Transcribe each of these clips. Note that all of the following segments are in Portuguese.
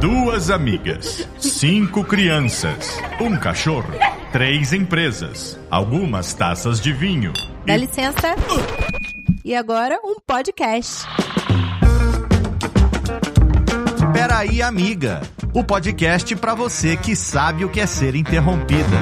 Duas amigas, cinco crianças, um cachorro, três empresas, algumas taças de vinho. Dá licença. E agora um podcast. Peraí, amiga. O podcast para você que sabe o que é ser interrompida.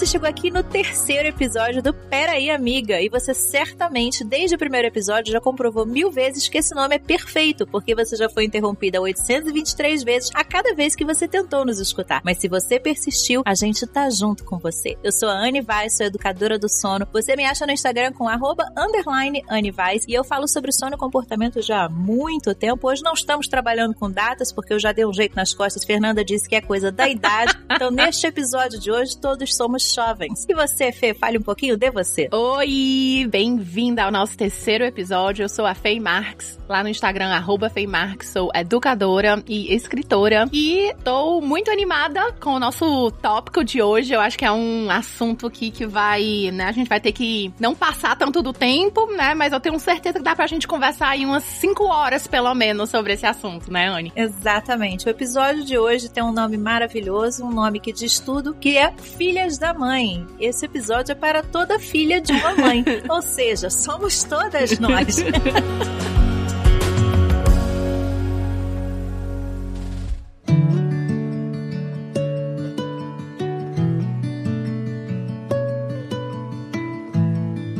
Você chegou aqui no terceiro episódio do Peraí Amiga, e você certamente, desde o primeiro episódio, já comprovou mil vezes que esse nome é perfeito, porque você já foi interrompida 823 vezes a cada vez que você tentou nos escutar. Mas se você persistiu, a gente tá junto com você. Eu sou a Anne Weiss, sou educadora do sono. Você me acha no Instagram com arroba underline Anne Weiss, e eu falo sobre sono e comportamento já há muito tempo. Hoje não estamos trabalhando com datas, porque eu já dei um jeito nas costas. Fernanda disse que é coisa da idade. Então, neste episódio de hoje, todos somos jovens. E você, Fê, fale um pouquinho de você. Oi, bem-vinda ao nosso terceiro episódio. Eu sou a Fei Marx, lá no Instagram, arroba Fei Marx. Sou educadora e escritora. E tô muito animada com o nosso tópico de hoje. Eu acho que é um assunto aqui que vai, né, a gente vai ter que não passar tanto do tempo, né, mas eu tenho certeza que dá pra gente conversar aí umas 5 horas, pelo menos, sobre esse assunto, né, Anne? Exatamente. O episódio de hoje tem um nome maravilhoso, um nome que diz tudo, que é Filhas da Mãe. Esse episódio é para toda filha de uma mãe. Ou seja, somos todas nós.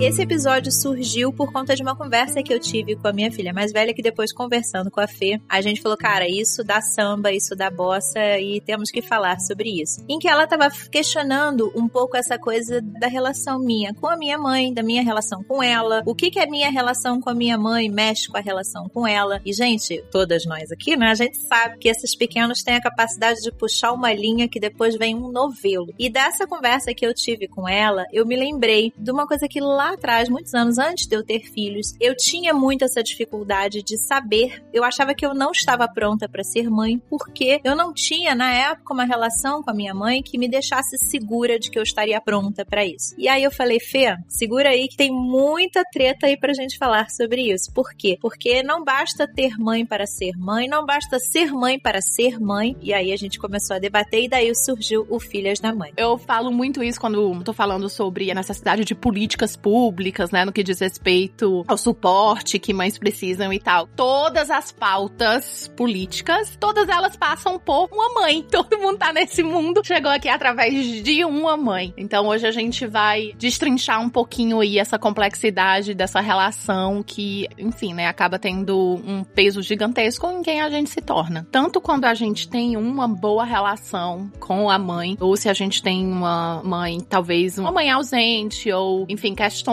Esse episódio surgiu por conta de uma conversa que eu tive com a minha filha mais velha, que depois conversando com a Fê, a gente falou, cara, isso dá samba, isso dá bossa e temos que falar sobre isso. Em que ela tava questionando um pouco essa coisa da relação minha com a minha mãe, da minha relação com ela, o que que a minha relação com a minha mãe mexe com a relação com ela. E, gente, todas nós aqui, né, a gente sabe que esses pequenos têm a capacidade de puxar uma linha que depois vem um novelo. E dessa conversa que eu tive com ela, eu me lembrei de uma coisa que lá atrás, muitos anos antes de eu ter filhos, eu tinha muito essa dificuldade de saber. Eu achava que eu não estava pronta para ser mãe, porque eu não tinha, na época, uma relação com a minha mãe que me deixasse segura de que eu estaria pronta para isso. E aí eu falei, Fê, segura aí que tem muita treta aí pra gente falar sobre isso. Por quê? Porque não basta ter mãe para ser mãe, não basta ser mãe para ser mãe. E aí a gente começou a debater e daí surgiu o Filhas da Mãe. Eu falo muito isso quando tô falando sobre a necessidade de políticas públicas públicas, né, no que diz respeito ao suporte que mães precisam e tal. Todas as pautas políticas, todas elas passam por uma mãe. Todo mundo tá nesse mundo, chegou aqui através de uma mãe. Então hoje a gente vai destrinchar um pouquinho aí essa complexidade dessa relação que, enfim, né, acaba tendo um peso gigantesco em quem a gente se torna. Tanto quando a gente tem uma boa relação com a mãe, ou se a gente tem uma mãe, talvez uma mãe ausente, ou, enfim, questões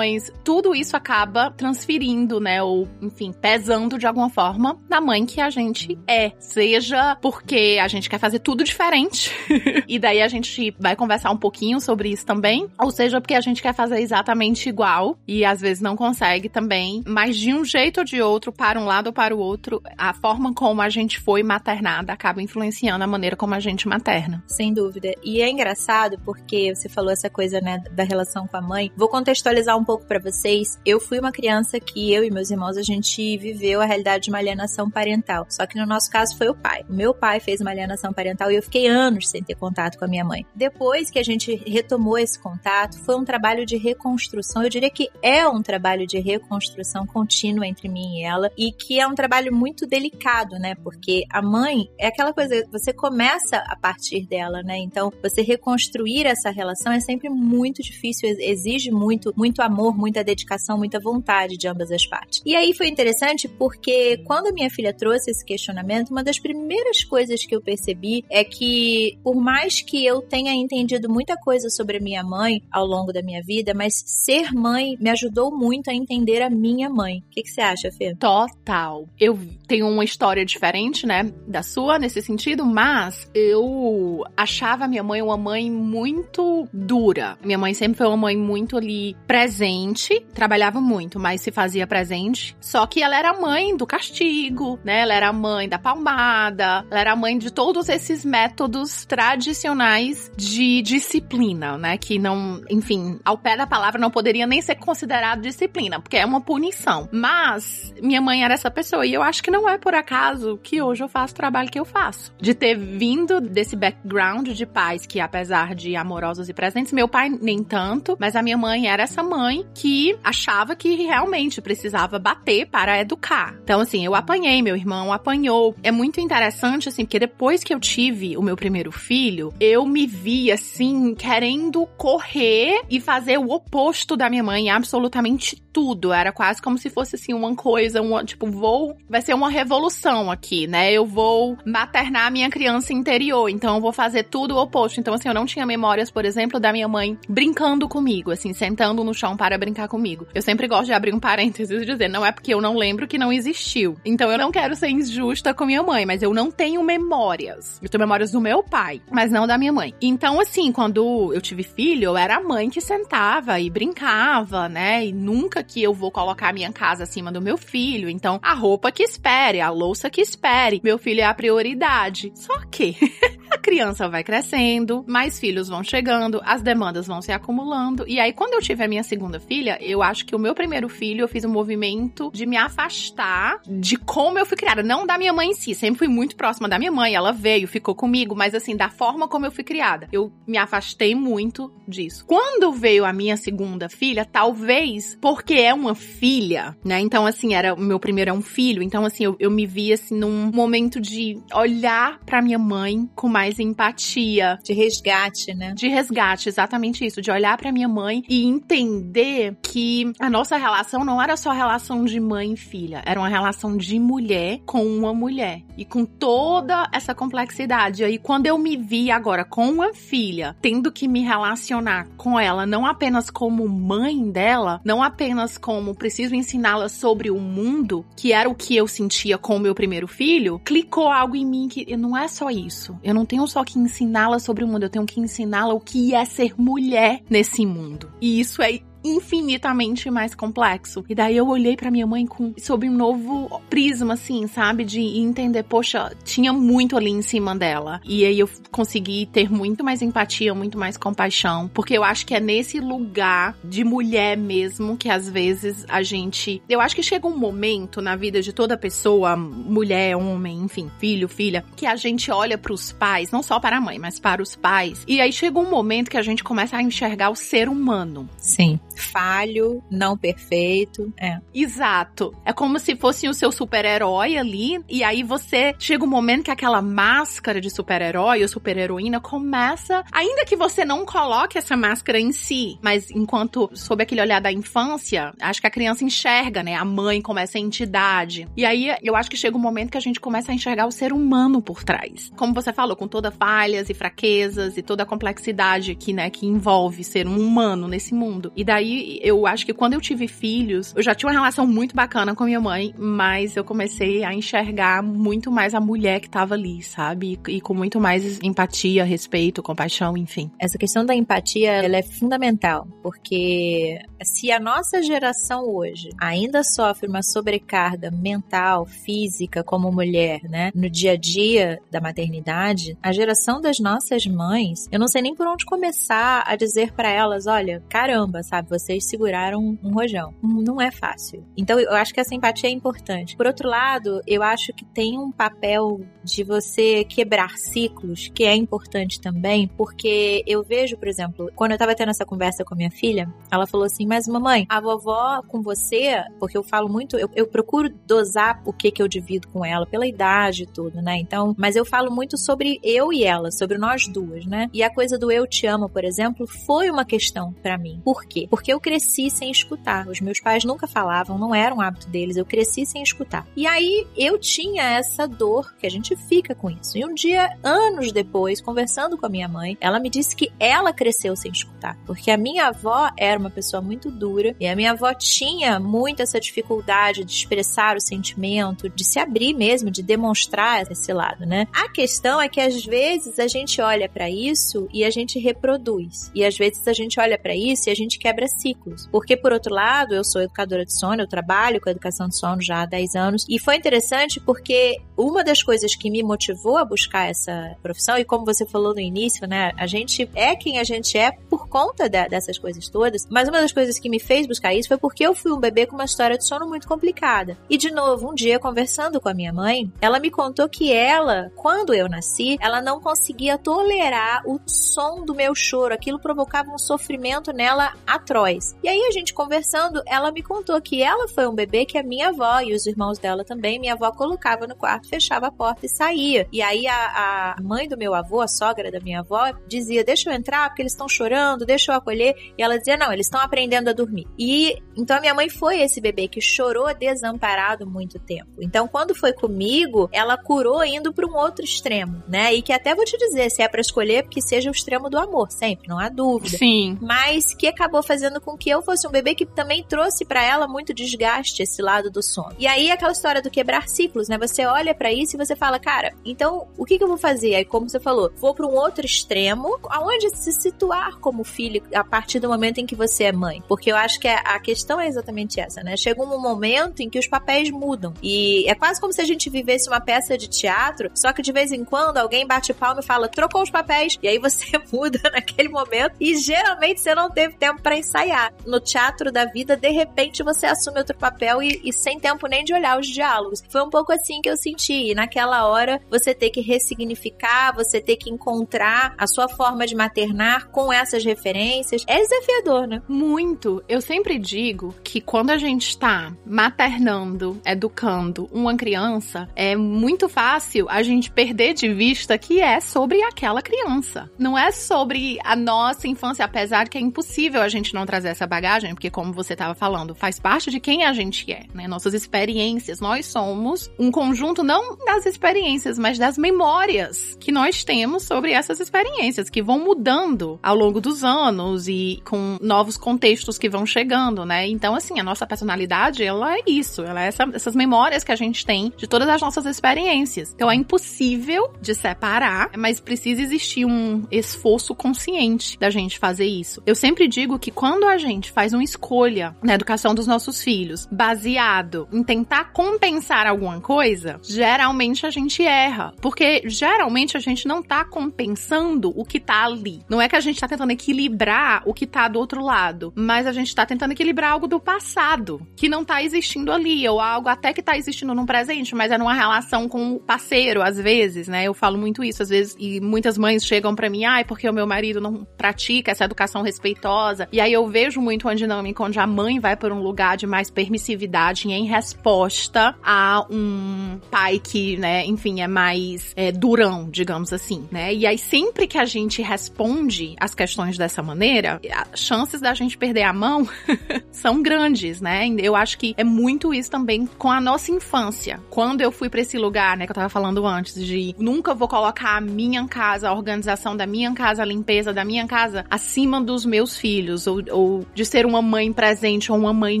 tudo isso acaba transferindo, né? Ou, enfim, pesando de alguma forma na mãe que a gente é. Seja porque a gente quer fazer tudo diferente, e daí a gente vai conversar um pouquinho sobre isso também, ou seja, porque a gente quer fazer exatamente igual e às vezes não consegue também, mas de um jeito ou de outro, para um lado ou para o outro, a forma como a gente foi maternada acaba influenciando a maneira como a gente materna. Sem dúvida. E é engraçado porque você falou essa coisa, né, da relação com a mãe. Vou contextualizar um pouco para vocês, eu fui uma criança que eu e meus irmãos a gente viveu a realidade de uma alienação parental. Só que no nosso caso foi o pai. O meu pai fez uma alienação parental e eu fiquei anos sem ter contato com a minha mãe. Depois que a gente retomou esse contato, foi um trabalho de reconstrução. Eu diria que é um trabalho de reconstrução contínua entre mim e ela e que é um trabalho muito delicado, né? Porque a mãe é aquela coisa, você começa a partir dela, né? Então, você reconstruir essa relação é sempre muito difícil, exige muito, muito amor, muita dedicação, muita vontade de ambas as partes. E aí foi interessante porque quando a minha filha trouxe esse questionamento, uma das primeiras coisas que eu percebi é que, por mais que eu tenha entendido muita coisa sobre a minha mãe ao longo da minha vida, mas ser mãe me ajudou muito a entender a minha mãe. O que, que você acha, Fê? Total. Eu tenho uma história diferente, né, da sua nesse sentido, mas eu achava minha mãe uma mãe muito dura. Minha mãe sempre foi uma mãe muito ali presente presente, trabalhava muito, mas se fazia presente. Só que ela era mãe do castigo, né? Ela era mãe da palmada, ela era mãe de todos esses métodos tradicionais de disciplina, né? Que não, enfim, ao pé da palavra não poderia nem ser considerado disciplina, porque é uma punição. Mas minha mãe era essa pessoa e eu acho que não é por acaso que hoje eu faço o trabalho que eu faço. De ter vindo desse background de pais que, apesar de amorosos e presentes, meu pai nem tanto, mas a minha mãe era essa mãe que achava que realmente precisava bater para educar. Então, assim, eu apanhei, meu irmão apanhou. É muito interessante, assim, porque depois que eu tive o meu primeiro filho, eu me vi, assim, querendo correr e fazer o oposto da minha mãe, absolutamente tudo. Era quase como se fosse, assim, uma coisa, uma, tipo, vou. Vai ser uma revolução aqui, né? Eu vou maternar a minha criança interior, então eu vou fazer tudo o oposto. Então, assim, eu não tinha memórias, por exemplo, da minha mãe brincando comigo, assim, sentando no chão para brincar comigo. Eu sempre gosto de abrir um parênteses e dizer, não é porque eu não lembro que não existiu. Então, eu não quero ser injusta com minha mãe, mas eu não tenho memórias. Eu tenho memórias do meu pai, mas não da minha mãe. Então, assim, quando eu tive filho, eu era a mãe que sentava e brincava, né? E nunca que eu vou colocar a minha casa acima do meu filho. Então, a roupa que espere, a louça que espere. Meu filho é a prioridade. Só que a criança vai crescendo, mais filhos vão chegando, as demandas vão se acumulando. E aí, quando eu tive a minha segunda filha, eu acho que o meu primeiro filho, eu fiz um movimento de me afastar de como eu fui criada. Não da minha mãe em si, sempre fui muito próxima da minha mãe, ela veio, ficou comigo, mas assim, da forma como eu fui criada. Eu me afastei muito disso. Quando veio a minha segunda filha, talvez porque é uma filha, né? Então, assim, era o meu primeiro é um filho. Então, assim, eu, eu me vi assim num momento de olhar para minha mãe com mais empatia. De resgate, né? De resgate, exatamente isso. De olhar para minha mãe e entender que a nossa relação não era só relação de mãe e filha, era uma relação de mulher com uma mulher. E com toda essa complexidade. E aí, quando eu me vi agora com uma filha, tendo que me relacionar com ela, não apenas como mãe dela, não apenas como preciso ensiná-la sobre o mundo, que era o que eu sentia com o meu primeiro filho, clicou algo em mim que não é só isso. Eu não tenho só que ensiná-la sobre o mundo, eu tenho que ensiná-la o que é ser mulher nesse mundo. E isso é infinitamente mais complexo. E daí eu olhei para minha mãe com sob um novo prisma assim, sabe, de entender, poxa, tinha muito ali em cima dela. E aí eu consegui ter muito mais empatia, muito mais compaixão, porque eu acho que é nesse lugar de mulher mesmo que às vezes a gente, eu acho que chega um momento na vida de toda pessoa, mulher, homem, enfim, filho, filha, que a gente olha para os pais, não só para a mãe, mas para os pais. E aí chega um momento que a gente começa a enxergar o ser humano. Sim falho, não perfeito. É. Exato. É como se fosse o seu super-herói ali, e aí você chega um momento que aquela máscara de super-herói ou super-heroína começa, ainda que você não coloque essa máscara em si, mas enquanto sob aquele olhar da infância, acho que a criança enxerga, né, a mãe como essa entidade. E aí eu acho que chega um momento que a gente começa a enxergar o ser humano por trás. Como você falou, com toda falhas e fraquezas e toda a complexidade que, né, que envolve ser um humano nesse mundo. E daí aí eu acho que quando eu tive filhos, eu já tinha uma relação muito bacana com minha mãe, mas eu comecei a enxergar muito mais a mulher que tava ali, sabe? E, e com muito mais empatia, respeito, compaixão, enfim. Essa questão da empatia, ela é fundamental, porque se a nossa geração hoje ainda sofre uma sobrecarga mental, física como mulher, né, no dia a dia da maternidade, a geração das nossas mães, eu não sei nem por onde começar a dizer para elas, olha, caramba, sabe, vocês seguraram um rojão. Não é fácil. Então eu acho que essa empatia é importante. Por outro lado, eu acho que tem um papel de você quebrar ciclos que é importante também, porque eu vejo, por exemplo, quando eu tava tendo essa conversa com a minha filha, ela falou assim: Mas mamãe, a vovó com você, porque eu falo muito, eu, eu procuro dosar o que que eu divido com ela, pela idade e tudo, né? Então, mas eu falo muito sobre eu e ela, sobre nós duas, né? E a coisa do eu te amo, por exemplo, foi uma questão para mim. Por quê? Porque eu cresci sem escutar. Os meus pais nunca falavam, não era um hábito deles, eu cresci sem escutar. E aí eu tinha essa dor que a gente fica com isso. E um dia, anos depois, conversando com a minha mãe, ela me disse que ela cresceu sem escutar, porque a minha avó era uma pessoa muito dura e a minha avó tinha muito essa dificuldade de expressar o sentimento, de se abrir mesmo, de demonstrar esse lado, né? A questão é que às vezes a gente olha para isso e a gente reproduz. E às vezes a gente olha para isso e a gente quebra ciclos. Porque, por outro lado, eu sou educadora de sono, eu trabalho com educação de sono já há 10 anos, e foi interessante porque uma das coisas que me motivou a buscar essa profissão, e como você falou no início, né, a gente é quem a gente é por conta de, dessas coisas todas, mas uma das coisas que me fez buscar isso foi porque eu fui um bebê com uma história de sono muito complicada. E, de novo, um dia, conversando com a minha mãe, ela me contou que ela, quando eu nasci, ela não conseguia tolerar o som do meu choro, aquilo provocava um sofrimento nela atroz. E aí, a gente conversando, ela me contou que ela foi um bebê que a minha avó e os irmãos dela também, minha avó colocava no quarto, fechava a porta e saía. E aí, a, a mãe do meu avô, a sogra da minha avó, dizia: Deixa eu entrar porque eles estão chorando, deixa eu acolher. E ela dizia: Não, eles estão aprendendo a dormir. E então a minha mãe foi esse bebê que chorou desamparado muito tempo. Então, quando foi comigo, ela curou indo para um outro extremo, né? E que até vou te dizer, se é para escolher, que seja o extremo do amor, sempre, não há dúvida. Sim. Mas que acabou fazendo com que eu fosse um bebê que também trouxe para ela muito desgaste esse lado do sono. E aí aquela história do quebrar ciclos, né? Você olha para isso e você fala, cara, então o que, que eu vou fazer? Aí, como você falou, vou para um outro extremo, aonde se situar como filho a partir do momento em que você é mãe. Porque eu acho que a questão é exatamente essa, né? Chega um momento em que os papéis mudam. E é quase como se a gente vivesse uma peça de teatro, só que de vez em quando alguém bate palma e fala, trocou os papéis, e aí você muda naquele momento, e geralmente você não teve tempo para ensaiar. No teatro da vida, de repente você assume outro papel e, e sem tempo nem de olhar os diálogos. Foi um pouco assim que eu senti. E naquela hora, você ter que ressignificar, você ter que encontrar a sua forma de maternar com essas referências. É desafiador, né? Muito. Eu sempre digo que quando a gente está maternando, educando uma criança, é muito fácil a gente perder de vista que é sobre aquela criança. Não é sobre a nossa infância, apesar que é impossível a gente não trazer essa bagagem, porque como você estava falando, faz parte de quem a gente é, né? Nossas experiências. Nós somos um conjunto não das experiências, mas das memórias que nós temos sobre essas experiências que vão mudando ao longo dos anos e com novos contextos que vão chegando, né? Então, assim, a nossa personalidade, ela é isso, ela é essa, essas memórias que a gente tem de todas as nossas experiências. Então, é impossível de separar, mas precisa existir um esforço consciente da gente fazer isso. Eu sempre digo que quando a gente faz uma escolha na educação dos nossos filhos baseado em tentar compensar alguma coisa, geralmente a gente erra, porque geralmente a gente não tá compensando o que tá ali. Não é que a gente tá tentando equilibrar o que tá do outro lado, mas a gente tá tentando equilibrar algo do passado, que não tá existindo ali, ou algo até que tá existindo no presente, mas é numa relação com o parceiro, às vezes, né? Eu falo muito isso, às vezes, e muitas mães chegam para mim, ai, porque o meu marido não pratica essa educação respeitosa. E aí eu vejo muito uma dinâmica onde a mãe vai por um lugar de mais permissividade em resposta a um pai que, né, enfim, é mais é, durão, digamos assim, né? E aí sempre que a gente responde as questões dessa maneira, as chances da gente perder a mão são grandes, né? Eu acho que é muito isso também com a nossa infância. Quando eu fui para esse lugar, né, que eu tava falando antes, de nunca vou colocar a minha casa, a organização da minha casa, a limpeza da minha casa acima dos meus filhos, ou, ou de ser uma mãe presente ou uma mãe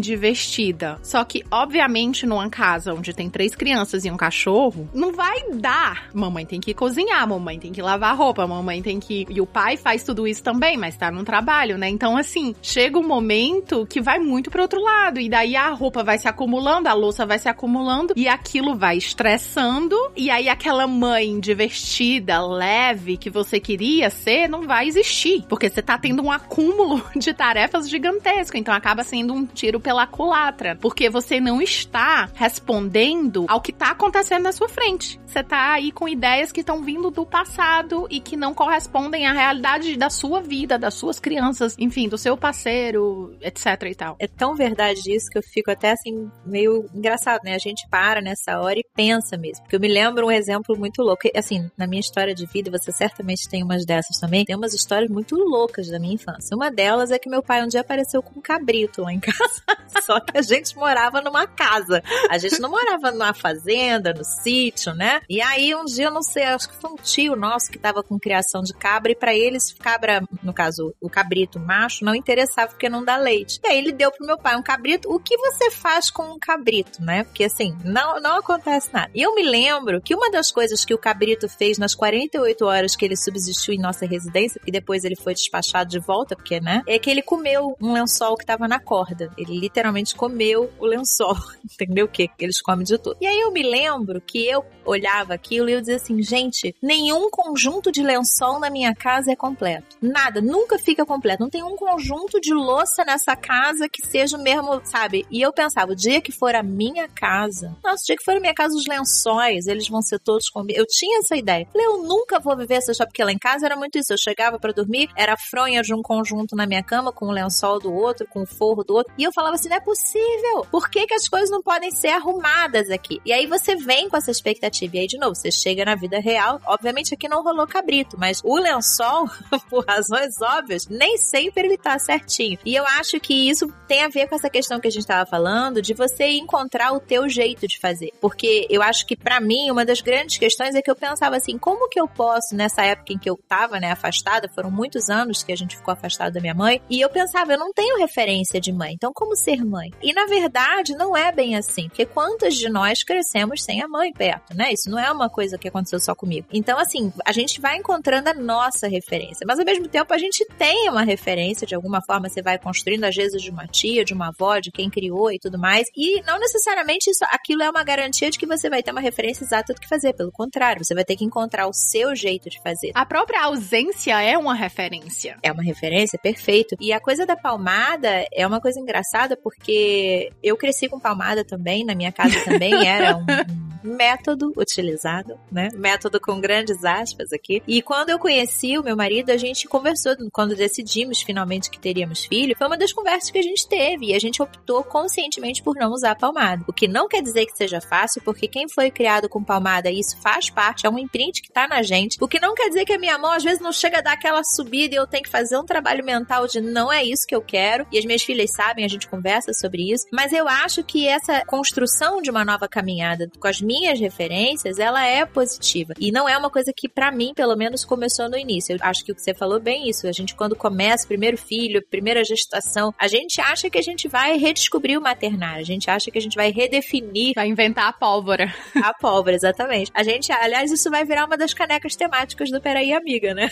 divertida. Só que, obviamente, numa casa onde tem três crianças e um cachorro, não vai dar. Mamãe tem que cozinhar, mamãe tem que lavar roupa, mamãe tem que. E o pai faz tudo isso também, mas tá no trabalho, né? Então, assim, chega um momento que vai muito pro outro lado. E daí a roupa vai se acumulando, a louça vai se acumulando, e aquilo vai estressando. E aí aquela mãe divertida, leve, que você queria ser, não vai existir. Porque você tá tendo um acúmulo de tarefas gigantesco. Então acaba sendo um tiro pela culatra. Porque você não está respondendo ao que tá acontecendo na sua frente. Você tá aí com ideias que estão vindo do passado e que não correspondem à realidade da sua vida, das suas crianças, enfim, do seu parceiro, etc e tal. É tão verdade isso que eu fico até assim, meio engraçado, né? A gente para nessa hora e pensa mesmo. Porque eu me lembro um exemplo muito louco. Assim, na minha história de vida, você certamente tem umas dessas também. Tem umas histórias muito loucas da minha infância. Uma delas é que meu pai um dia apareceu com um cabrito lá em casa. Só que a gente morava numa casa. A gente não morava numa fazenda, no sítio, né? E aí um dia, eu não sei, acho que foi um tio nosso que tava com criação de cabra e para eles, cabra, no caso o cabrito macho, não interessava porque não dá leite. E aí ele deu pro meu pai um cabrito. O que você faz com um cabrito, né? Porque assim, não, não acontece nada. E eu me lembro que uma das coisas que o cabrito fez nas 48 horas que ele subsistiu em nossa residência, e depois ele foi despachado de volta, porque, né? É que ele comeu um lençol que tava na corda. Ele literalmente comeu o lençol. Entendeu o que? Eles comem de tudo. E aí eu me lembro que eu olhava aquilo e eu dizia assim, gente, nenhum conjunto de lençol na minha casa é completo. Nada, nunca fica completo. Não tem um conjunto de louça nessa casa que seja o mesmo, sabe? E eu pensava, o dia que for a minha casa, nossa, o dia que for a minha casa, os lençóis, eles vão ser todos comigo. Eu tinha essa ideia. Falei, eu nunca vou viver essa história, porque lá em casa era muito isso. Eu chegava para dormir, era fronha de um conjunto na minha cama, com o lençol do outro, com o forro do outro. E eu falava assim, não é possível. Por que, que as coisas não podem ser arrumadas aqui? E aí você vem com essa expectativa. E aí, de novo, você chega na vida real. Obviamente aqui não rolou cabrito, mas o lençol, por razões óbvias, nem sempre ele tá certinho. E eu acho que isso tem a ver com essa questão que a gente tava falando, de você encontrar o teu jeito de fazer. Porque eu acho que para mim, uma das grandes questões é que eu pensava assim, como que eu posso, nessa época em que eu tava, né, afastada, foram muitos anos que a gente ficou afastado da minha mãe, e eu pensava, eu não tenho referência de mãe, então como ser mãe? E na verdade, não é bem assim, porque quantas de nós crescemos sem a mãe perto, né? Isso não é uma coisa que aconteceu só comigo. Então, assim, a gente vai encontrando a nossa referência, mas ao mesmo tempo a gente tem uma referência, de alguma forma você vai construindo, às vezes, de uma tia, de uma avó, de quem criou e tudo mais, e não necessariamente isso, aquilo é uma garantia de que você vai ter uma referência exata do que fazer, pelo contrário, você vai ter que encontrar o seu jeito de fazer. A própria ausência é uma referência. É uma referência, perfeito. E a coisa da palmada é uma coisa engraçada porque eu cresci com palmada também, na minha casa também era um, método utilizado, né? Método com grandes aspas aqui. E quando eu conheci o meu marido, a gente conversou, quando decidimos finalmente que teríamos filho, foi uma das conversas que a gente teve e a gente optou conscientemente por não usar palmada. O que não quer dizer que seja fácil, porque quem foi criado com palmada, isso faz parte, é um imprint que tá na gente. O que não quer dizer que a minha mão às vezes não chega a dar aquela subida e eu tenho que fazer um trabalho mental de não é isso que eu quero. E as minhas filhas sabem, a gente conversa sobre isso. Mas eu acho que essa construção de uma nova caminhada com as minhas referências, ela é positiva. E não é uma coisa que, para mim, pelo menos, começou no início. Eu acho que o que você falou bem isso. A gente, quando começa primeiro filho, primeira gestação, a gente acha que a gente vai redescobrir o maternário. A gente acha que a gente vai redefinir. Vai inventar a pólvora. A pólvora, exatamente. A gente, aliás, isso vai virar uma das canecas temáticas do Peraí Amiga, né?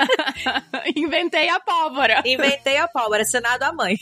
Inventei a pólvora. Inventei a pólvora, assinado a mãe.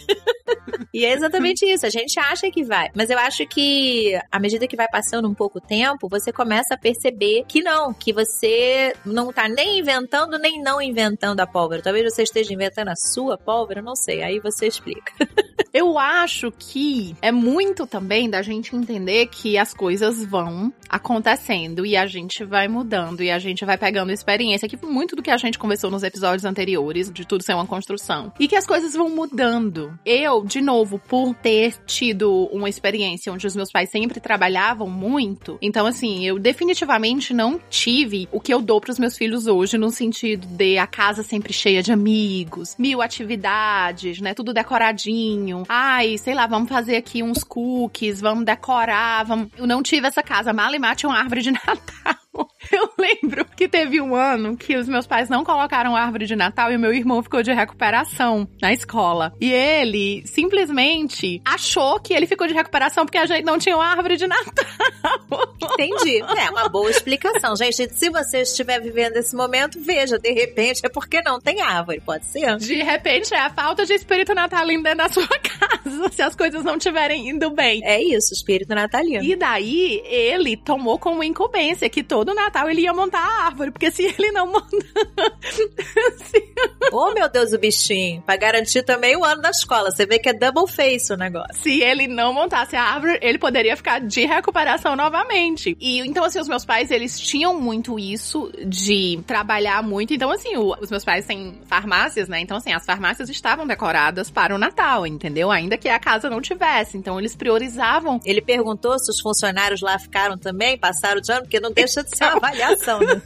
e é exatamente isso. A gente acha que vai. Mas eu acho que, à medida que vai passando pouco tempo, você começa a perceber que não, que você não tá nem inventando nem não inventando a pólvora. Talvez você esteja inventando a sua pólvora, não sei. Aí você explica. eu acho que é muito também da gente entender que as coisas vão acontecendo e a gente vai mudando e a gente vai pegando experiência, que muito do que a gente conversou nos episódios anteriores, de tudo ser uma construção. E que as coisas vão mudando. Eu, de novo, por ter tido uma experiência onde os meus pais sempre trabalhavam muito, então assim, eu definitivamente não tive o que eu dou para os meus filhos hoje no sentido de a casa sempre cheia de amigos, mil atividades, né, tudo decoradinho. Ai, sei lá, vamos fazer aqui uns cookies, vamos decorar, vamos... Eu não tive essa casa, mal e mate uma árvore de Natal. Eu lembro que teve um ano que os meus pais não colocaram árvore de Natal e o meu irmão ficou de recuperação na escola. E ele simplesmente achou que ele ficou de recuperação porque a gente não tinha uma árvore de Natal. Entendi. É uma boa explicação. Gente, se você estiver vivendo esse momento, veja, de repente é porque não tem árvore, pode ser. De repente é a falta de espírito natalino dentro da sua casa, se as coisas não estiverem indo bem. É isso, espírito natalino. E daí ele tomou como incumbência que todo Natal ele ia montar a árvore, porque se ele não montar. oh, meu Deus, o bichinho. Pra garantir também o ano da escola. Você vê que é double face o negócio. Se ele não montasse a árvore, ele poderia ficar de recuperação novamente. E então, assim, os meus pais, eles tinham muito isso de trabalhar muito. Então, assim, o, os meus pais têm farmácias, né? Então, assim, as farmácias estavam decoradas para o Natal, entendeu? Ainda que a casa não tivesse. Então, eles priorizavam. Ele perguntou se os funcionários lá ficaram também, passaram de ano, porque não deixa de ser uma avaliação, né?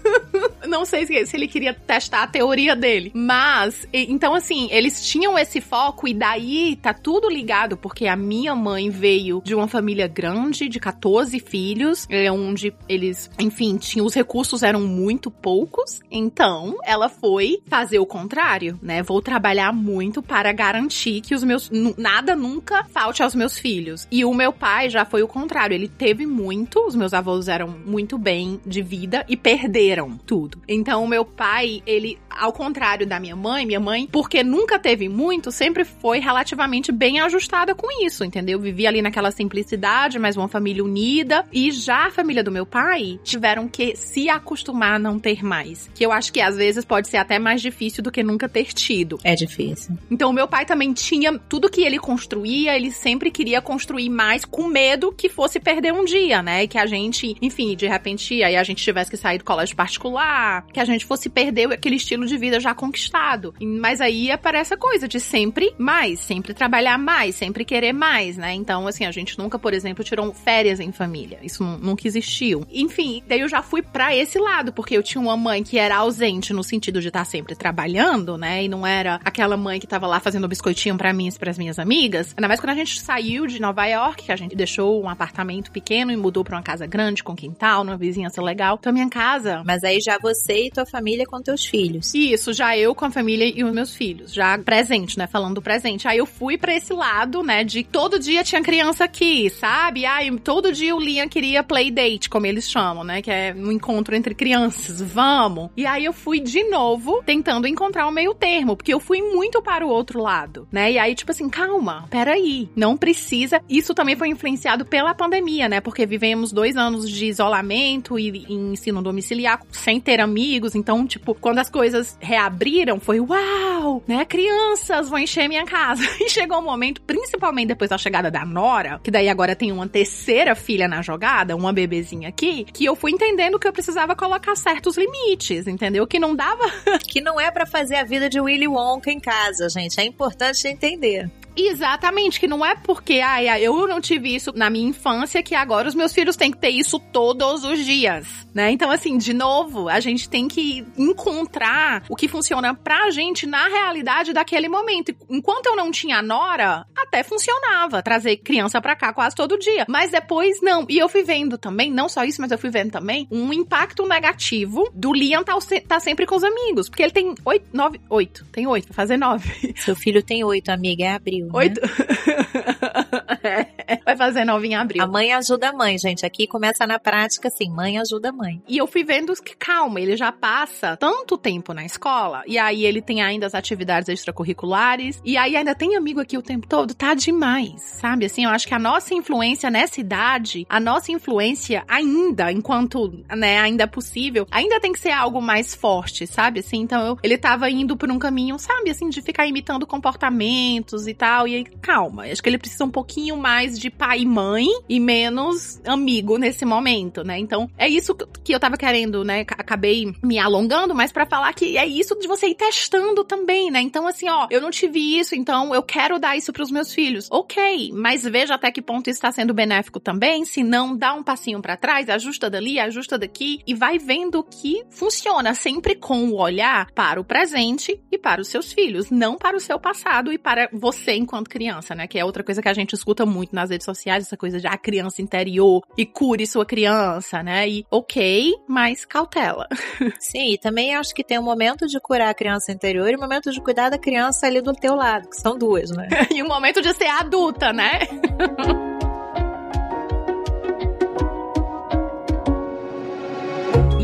Não sei se, se ele queria testar a teoria dele, mas Mas, então assim, eles tinham esse foco e daí tá tudo ligado, porque a minha mãe veio de uma família grande, de 14 filhos, é onde eles, enfim, tinham os recursos eram muito poucos. Então, ela foi fazer o contrário, né? Vou trabalhar muito para garantir que os meus nada nunca falte aos meus filhos. E o meu pai já foi o contrário, ele teve muito, os meus avós eram muito bem de vida e perderam tudo. Então, o meu pai, ele ao contrário da minha mãe, minha mãe, porque nunca teve muito, sempre foi relativamente bem ajustada com isso, entendeu? Vivia ali naquela simplicidade, mas uma família unida. E já a família do meu pai tiveram que se acostumar a não ter mais. Que eu acho que às vezes pode ser até mais difícil do que nunca ter tido. É difícil. Então, o meu pai também tinha tudo que ele construía, ele sempre queria construir mais com medo que fosse perder um dia, né? E que a gente, enfim, de repente aí a gente tivesse que sair do colégio particular, que a gente fosse perder aquele estilo de vida já conquistado. Mas aí aparece a coisa de sempre mais, sempre trabalhar mais, sempre querer mais, né? Então, assim, a gente nunca, por exemplo, tirou férias em família. Isso nunca existiu. Enfim, daí eu já fui para esse lado, porque eu tinha uma mãe que era ausente no sentido de estar sempre trabalhando, né? E não era aquela mãe que tava lá fazendo biscoitinho para mim e para as minhas amigas. Ainda mais quando a gente saiu de Nova York, que a gente deixou um apartamento pequeno e mudou para uma casa grande com quintal, numa vizinhança legal. Então, a minha casa. Mas aí já você e tua família com teus filhos. Isso, já eu com a família e os meus filhos, já presente, né? Falando do presente. Aí eu fui para esse lado, né? De todo dia tinha criança aqui, sabe? Ai, todo dia o Liam queria playdate, como eles chamam, né? Que é um encontro entre crianças. Vamos! E aí eu fui de novo tentando encontrar o meio termo, porque eu fui muito para o outro lado, né? E aí, tipo assim, calma, peraí, não precisa. Isso também foi influenciado pela pandemia, né? Porque vivemos dois anos de isolamento e, e ensino domiciliar sem ter amigos. Então, tipo, quando as coisas reabriram, foi uau, né? Crianças vão encher minha casa. E chegou um momento, principalmente depois da chegada da Nora, que daí agora tem uma terceira filha na jogada, uma bebezinha aqui, que eu fui entendendo que eu precisava colocar certos limites, entendeu? Que não dava. que não é para fazer a vida de Willy Wonka em casa, gente. É importante entender. Exatamente, que não é porque ai, eu não tive isso na minha infância que agora os meus filhos têm que ter isso todos os dias, né? Então, assim, de novo, a gente tem que encontrar o que funciona pra gente na realidade daquele momento. Enquanto eu não tinha nora, até funcionava trazer criança pra cá quase todo dia. Mas depois, não. E eu fui vendo também, não só isso, mas eu fui vendo também um impacto negativo do Liam tá, tá sempre com os amigos. Porque ele tem oito, nove, oito. Tem oito, fazer nove. Seu filho tem oito, amiga, é abril. Né? Vai fazer nove em abril. A mãe ajuda a mãe, gente. Aqui começa na prática assim: mãe ajuda a mãe. E eu fui vendo que, calma, ele já passa tanto tempo na escola. E aí ele tem ainda as atividades extracurriculares. E aí ainda tem amigo aqui o tempo todo. Tá demais, sabe? Assim, eu acho que a nossa influência nessa idade, a nossa influência ainda, enquanto, né, ainda é possível, ainda tem que ser algo mais forte, sabe? Assim, então eu, ele tava indo por um caminho, sabe? Assim, de ficar imitando comportamentos e tal. E aí, calma, acho que ele precisa um pouquinho mais de pai e mãe e menos amigo nesse momento, né? Então, é isso que eu tava querendo, né? Acabei me alongando, mas para falar que é isso de você ir testando também, né? Então, assim, ó, eu não tive isso, então eu quero dar isso pros meus filhos. Ok, mas veja até que ponto está sendo benéfico também. Se não, dá um passinho para trás, ajusta dali, ajusta daqui e vai vendo que funciona sempre com o olhar para o presente e para os seus filhos, não para o seu passado e para você enquanto criança, né? Que é outra coisa que a gente escuta muito nas redes sociais, essa coisa de a ah, criança interior e cure sua criança, né? E ok, mas cautela. Sim, e também acho que tem um momento de curar a criança interior e um momento de cuidar da criança ali do teu lado, que são duas, né? e um momento de ser adulta, né?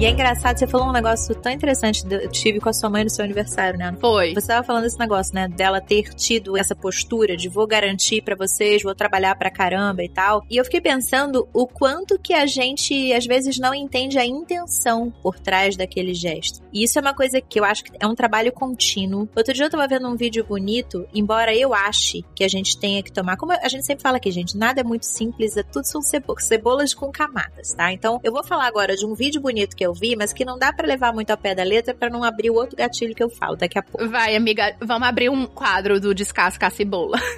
E é engraçado, você falou um negócio tão interessante, eu tive com a sua mãe no seu aniversário, né? Foi. Você tava falando esse negócio, né? Dela ter tido essa postura de vou garantir para vocês, vou trabalhar pra caramba e tal. E eu fiquei pensando o quanto que a gente, às vezes, não entende a intenção por trás daquele gesto. E isso é uma coisa que eu acho que é um trabalho contínuo. Outro dia eu tava vendo um vídeo bonito, embora eu ache que a gente tenha que tomar, como a gente sempre fala aqui, gente, nada é muito simples, é tudo são cebolas com camadas, tá? Então, eu vou falar agora de um vídeo bonito que eu vi, mas que não dá para levar muito ao pé da letra para não abrir o outro gatilho que eu falo daqui a pouco. Vai, amiga, vamos abrir um quadro do Descasca a Cebola.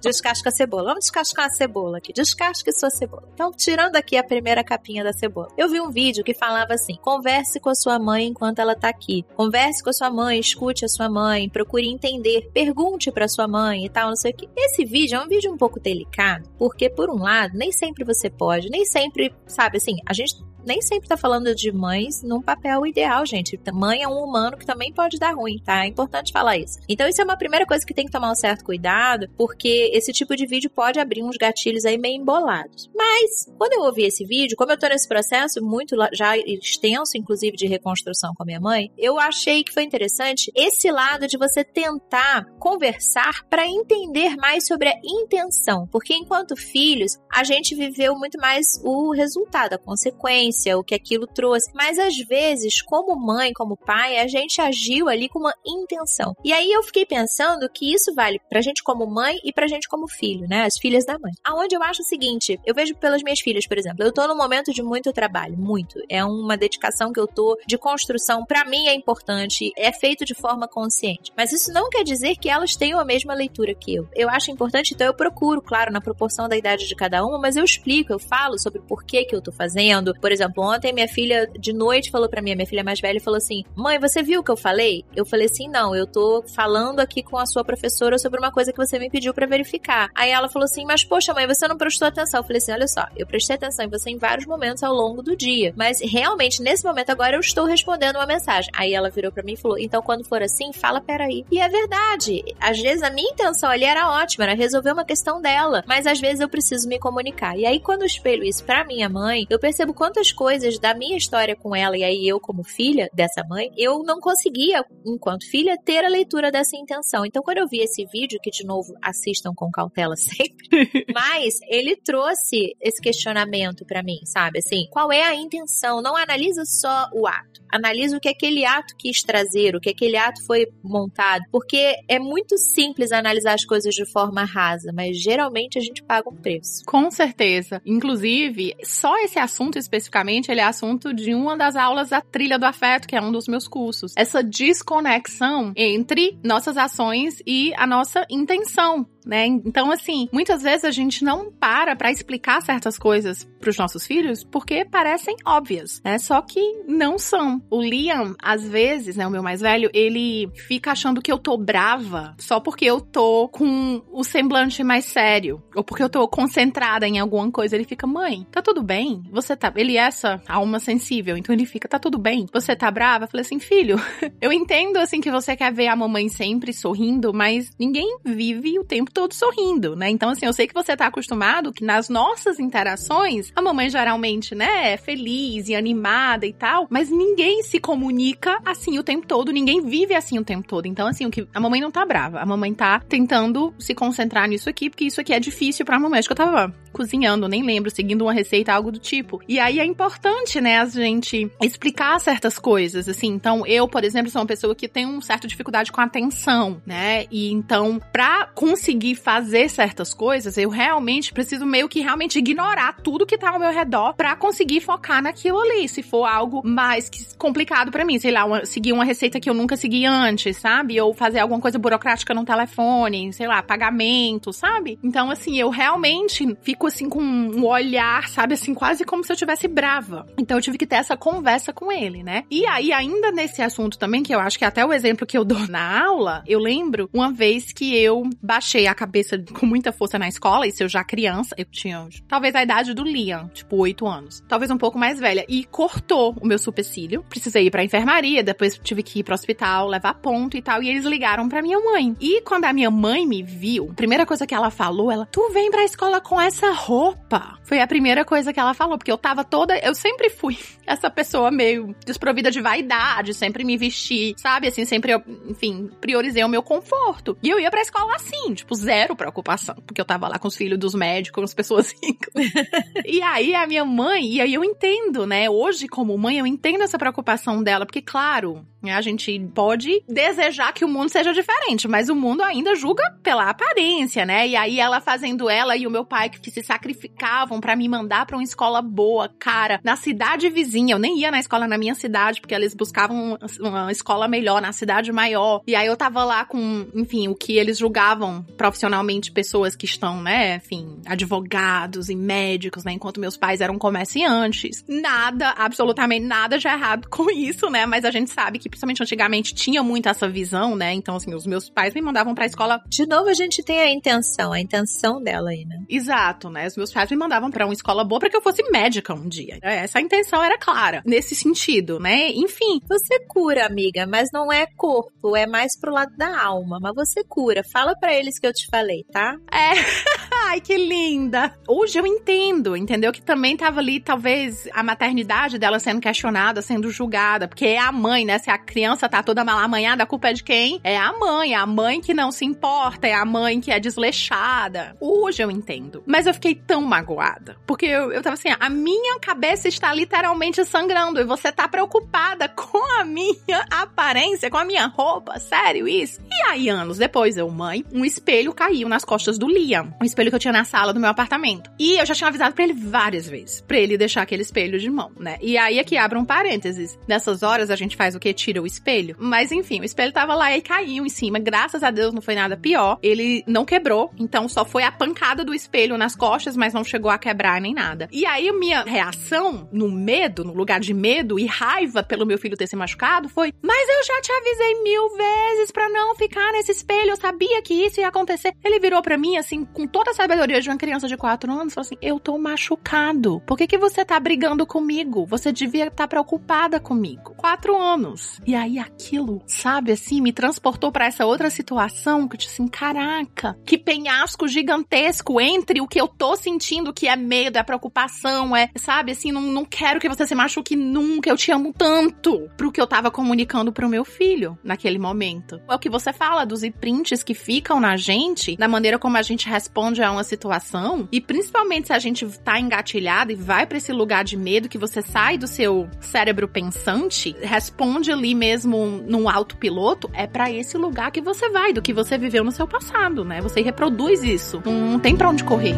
Descasca a cebola. Vamos descascar a cebola aqui. Descasque sua cebola. Então, tirando aqui a primeira capinha da cebola. Eu vi um vídeo que falava assim: converse com a sua mãe enquanto ela tá aqui. Converse com a sua mãe, escute a sua mãe, procure entender, pergunte para sua mãe e tal, não sei o que. Esse vídeo é um vídeo um pouco delicado, porque por um lado, nem sempre você pode, nem sempre, sabe assim, a gente nem sempre tá falando de mães num papel ideal, gente. Mãe é um humano que também pode dar ruim, tá? É importante falar isso. Então, isso é uma primeira coisa que tem que tomar um certo cuidado, porque esse tipo de vídeo pode abrir uns gatilhos aí meio embolados. Mas, quando eu ouvi esse vídeo, como eu tô nesse processo muito já extenso, inclusive, de reconstrução com a minha mãe, eu achei que foi interessante esse lado de você tentar conversar para entender mais sobre a intenção. Porque enquanto filhos, a gente viveu muito mais o resultado, a consequência o que aquilo trouxe. Mas às vezes, como mãe, como pai, a gente agiu ali com uma intenção. E aí eu fiquei pensando que isso vale pra gente como mãe e pra gente como filho, né? As filhas da mãe. Aonde eu acho o seguinte, eu vejo pelas minhas filhas, por exemplo, eu tô num momento de muito trabalho, muito. É uma dedicação que eu tô de construção, para mim é importante, é feito de forma consciente. Mas isso não quer dizer que elas tenham a mesma leitura que eu. Eu acho importante, então eu procuro, claro, na proporção da idade de cada uma, mas eu explico, eu falo sobre por que que eu tô fazendo. Por exemplo, exemplo, ontem minha filha de noite falou para mim, minha filha mais velha falou assim: "Mãe, você viu o que eu falei?" Eu falei assim: "Não, eu tô falando aqui com a sua professora sobre uma coisa que você me pediu para verificar". Aí ela falou assim: "Mas poxa, mãe, você não prestou atenção". Eu falei assim: "Olha só, eu prestei atenção em você em vários momentos ao longo do dia, mas realmente nesse momento agora eu estou respondendo uma mensagem". Aí ela virou para mim e falou: "Então quando for assim, fala peraí". E é verdade. Às vezes a minha intenção ali era ótima, era resolver uma questão dela, mas às vezes eu preciso me comunicar. E aí quando eu espelho isso para minha mãe, eu percebo quantas coisas da minha história com ela, e aí eu, como filha dessa mãe, eu não conseguia, enquanto filha, ter a leitura dessa intenção. Então, quando eu vi esse vídeo, que de novo assistam com cautela sempre, mas ele trouxe esse questionamento para mim, sabe? Assim, qual é a intenção? Não analisa só o ato, analisa o que aquele ato quis trazer, o que aquele ato foi montado, porque é muito simples analisar as coisas de forma rasa, mas geralmente a gente paga um preço. Com certeza. Inclusive, só esse assunto especificamente, ele é assunto de uma das aulas da Trilha do Afeto, que é um dos meus cursos. Essa desconexão entre nossas ações e a nossa intenção né? Então, assim, muitas vezes a gente não para para explicar certas coisas para os nossos filhos porque parecem óbvias, né? Só que não são. O Liam, às vezes, né, o meu mais velho, ele fica achando que eu tô brava só porque eu tô com o semblante mais sério ou porque eu tô concentrada em alguma coisa. Ele fica, mãe, tá tudo bem? Você tá. Ele é essa alma sensível, então ele fica, tá tudo bem? Você tá brava? Eu falei assim, filho, eu entendo assim que você quer ver a mamãe sempre sorrindo, mas ninguém vive o tempo todo sorrindo, né? Então, assim, eu sei que você tá acostumado que nas nossas interações, a mamãe geralmente, né, é feliz e animada e tal, mas ninguém se comunica assim o tempo todo, ninguém vive assim o tempo todo. Então, assim, o que a mamãe não tá brava, a mamãe tá tentando se concentrar nisso aqui, porque isso aqui é difícil pra mamãe. Acho que eu tava cozinhando, nem lembro, seguindo uma receita, algo do tipo. E aí é importante, né, a gente explicar certas coisas, assim. Então, eu, por exemplo, sou uma pessoa que tem um certo dificuldade com atenção, né? E então, pra conseguir conseguir fazer certas coisas, eu realmente preciso meio que realmente ignorar tudo que tá ao meu redor para conseguir focar naquilo ali. Se for algo mais complicado para mim, sei lá, uma, seguir uma receita que eu nunca segui antes, sabe? Ou fazer alguma coisa burocrática no telefone, sei lá, pagamento, sabe? Então, assim, eu realmente fico assim com um olhar, sabe, assim, quase como se eu tivesse brava. Então, eu tive que ter essa conversa com ele, né? E aí, ainda nesse assunto também, que eu acho que até o exemplo que eu dou na aula, eu lembro uma vez que eu baixei a cabeça com muita força na escola, isso eu já criança, eu tinha talvez a idade do Liam, tipo 8 anos. Talvez um pouco mais velha. E cortou o meu supercílio. Precisei ir pra enfermaria, depois tive que ir pro hospital, levar ponto e tal. E eles ligaram pra minha mãe. E quando a minha mãe me viu, a primeira coisa que ela falou, ela, tu vem pra escola com essa roupa. Foi a primeira coisa que ela falou, porque eu tava toda, eu sempre fui essa pessoa meio desprovida de vaidade, sempre me vesti, sabe? Assim, sempre eu, enfim, priorizei o meu conforto. E eu ia pra escola assim, tipo, zero preocupação, porque eu tava lá com os filhos dos médicos, as pessoas ricas. e aí a minha mãe, e aí eu entendo, né? Hoje, como mãe, eu entendo essa preocupação dela, porque, claro, a gente pode desejar que o mundo seja diferente, mas o mundo ainda julga pela aparência, né? E aí ela fazendo ela e o meu pai que se sacrificavam para me mandar para uma escola boa, cara, na cidade vizinha. Eu nem ia na escola na minha cidade, porque eles buscavam uma escola melhor na cidade maior. E aí eu tava lá com, enfim, o que eles julgavam profissionalmente pessoas que estão, né, enfim, advogados e médicos, né, enquanto meus pais eram comerciantes. Nada, absolutamente nada de errado com isso, né, mas a gente sabe que principalmente antigamente tinha muito essa visão, né, então assim, os meus pais me mandavam pra escola. De novo a gente tem a intenção, a intenção dela aí, né? Exato, né, os meus pais me mandavam para uma escola boa para que eu fosse médica um dia. Essa intenção era clara, nesse sentido, né, enfim. Você cura, amiga, mas não é corpo, é mais pro lado da alma, mas você cura. Fala para eles que eu te falei, tá? É. Ai, que linda. Hoje eu entendo, entendeu? Que também tava ali, talvez, a maternidade dela sendo questionada, sendo julgada, porque é a mãe, né? Se a criança tá toda malamanhada, a culpa é de quem? É a mãe, é a mãe que não se importa, é a mãe que é desleixada. Hoje eu entendo. Mas eu fiquei tão magoada, porque eu, eu tava assim, a minha cabeça está literalmente sangrando e você tá preocupada com a minha aparência, com a minha roupa, sério isso? E aí, anos depois, eu, mãe, um espelho caiu nas costas do Liam. Um espelho que eu tinha na sala do meu apartamento. E eu já tinha avisado para ele várias vezes, para ele deixar aquele espelho de mão, né? E aí aqui abre um parênteses. Nessas horas a gente faz o que? Tira o espelho. Mas enfim, o espelho tava lá e caiu em cima. Graças a Deus não foi nada pior. Ele não quebrou, então só foi a pancada do espelho nas costas, mas não chegou a quebrar nem nada. E aí minha reação no medo, no lugar de medo e raiva pelo meu filho ter se machucado foi: "Mas eu já te avisei mil vezes para não ficar nesse espelho, eu sabia que isso ia acontecer". Ele virou para mim assim, com toda a sabedoria de uma criança de 4 anos, falou assim: Eu tô machucado. Por que, que você tá brigando comigo? Você devia estar tá preocupada comigo. 4 anos. E aí aquilo, sabe assim, me transportou para essa outra situação que eu disse assim: caraca, que penhasco gigantesco entre o que eu tô sentindo, que é medo, é preocupação, é, sabe assim, não, não quero que você se machuque nunca, eu te amo tanto, pro que eu tava comunicando pro meu filho naquele momento. É o que você fala dos imprints que ficam na gente, da maneira como a gente responde a uma situação, e principalmente se a gente tá engatilhado e vai para esse lugar de medo que você sai do seu cérebro pensante, responde ali mesmo num autopiloto, é para esse lugar que você vai, do que você viveu no seu passado, né? Você reproduz isso. Não, tem para onde correr.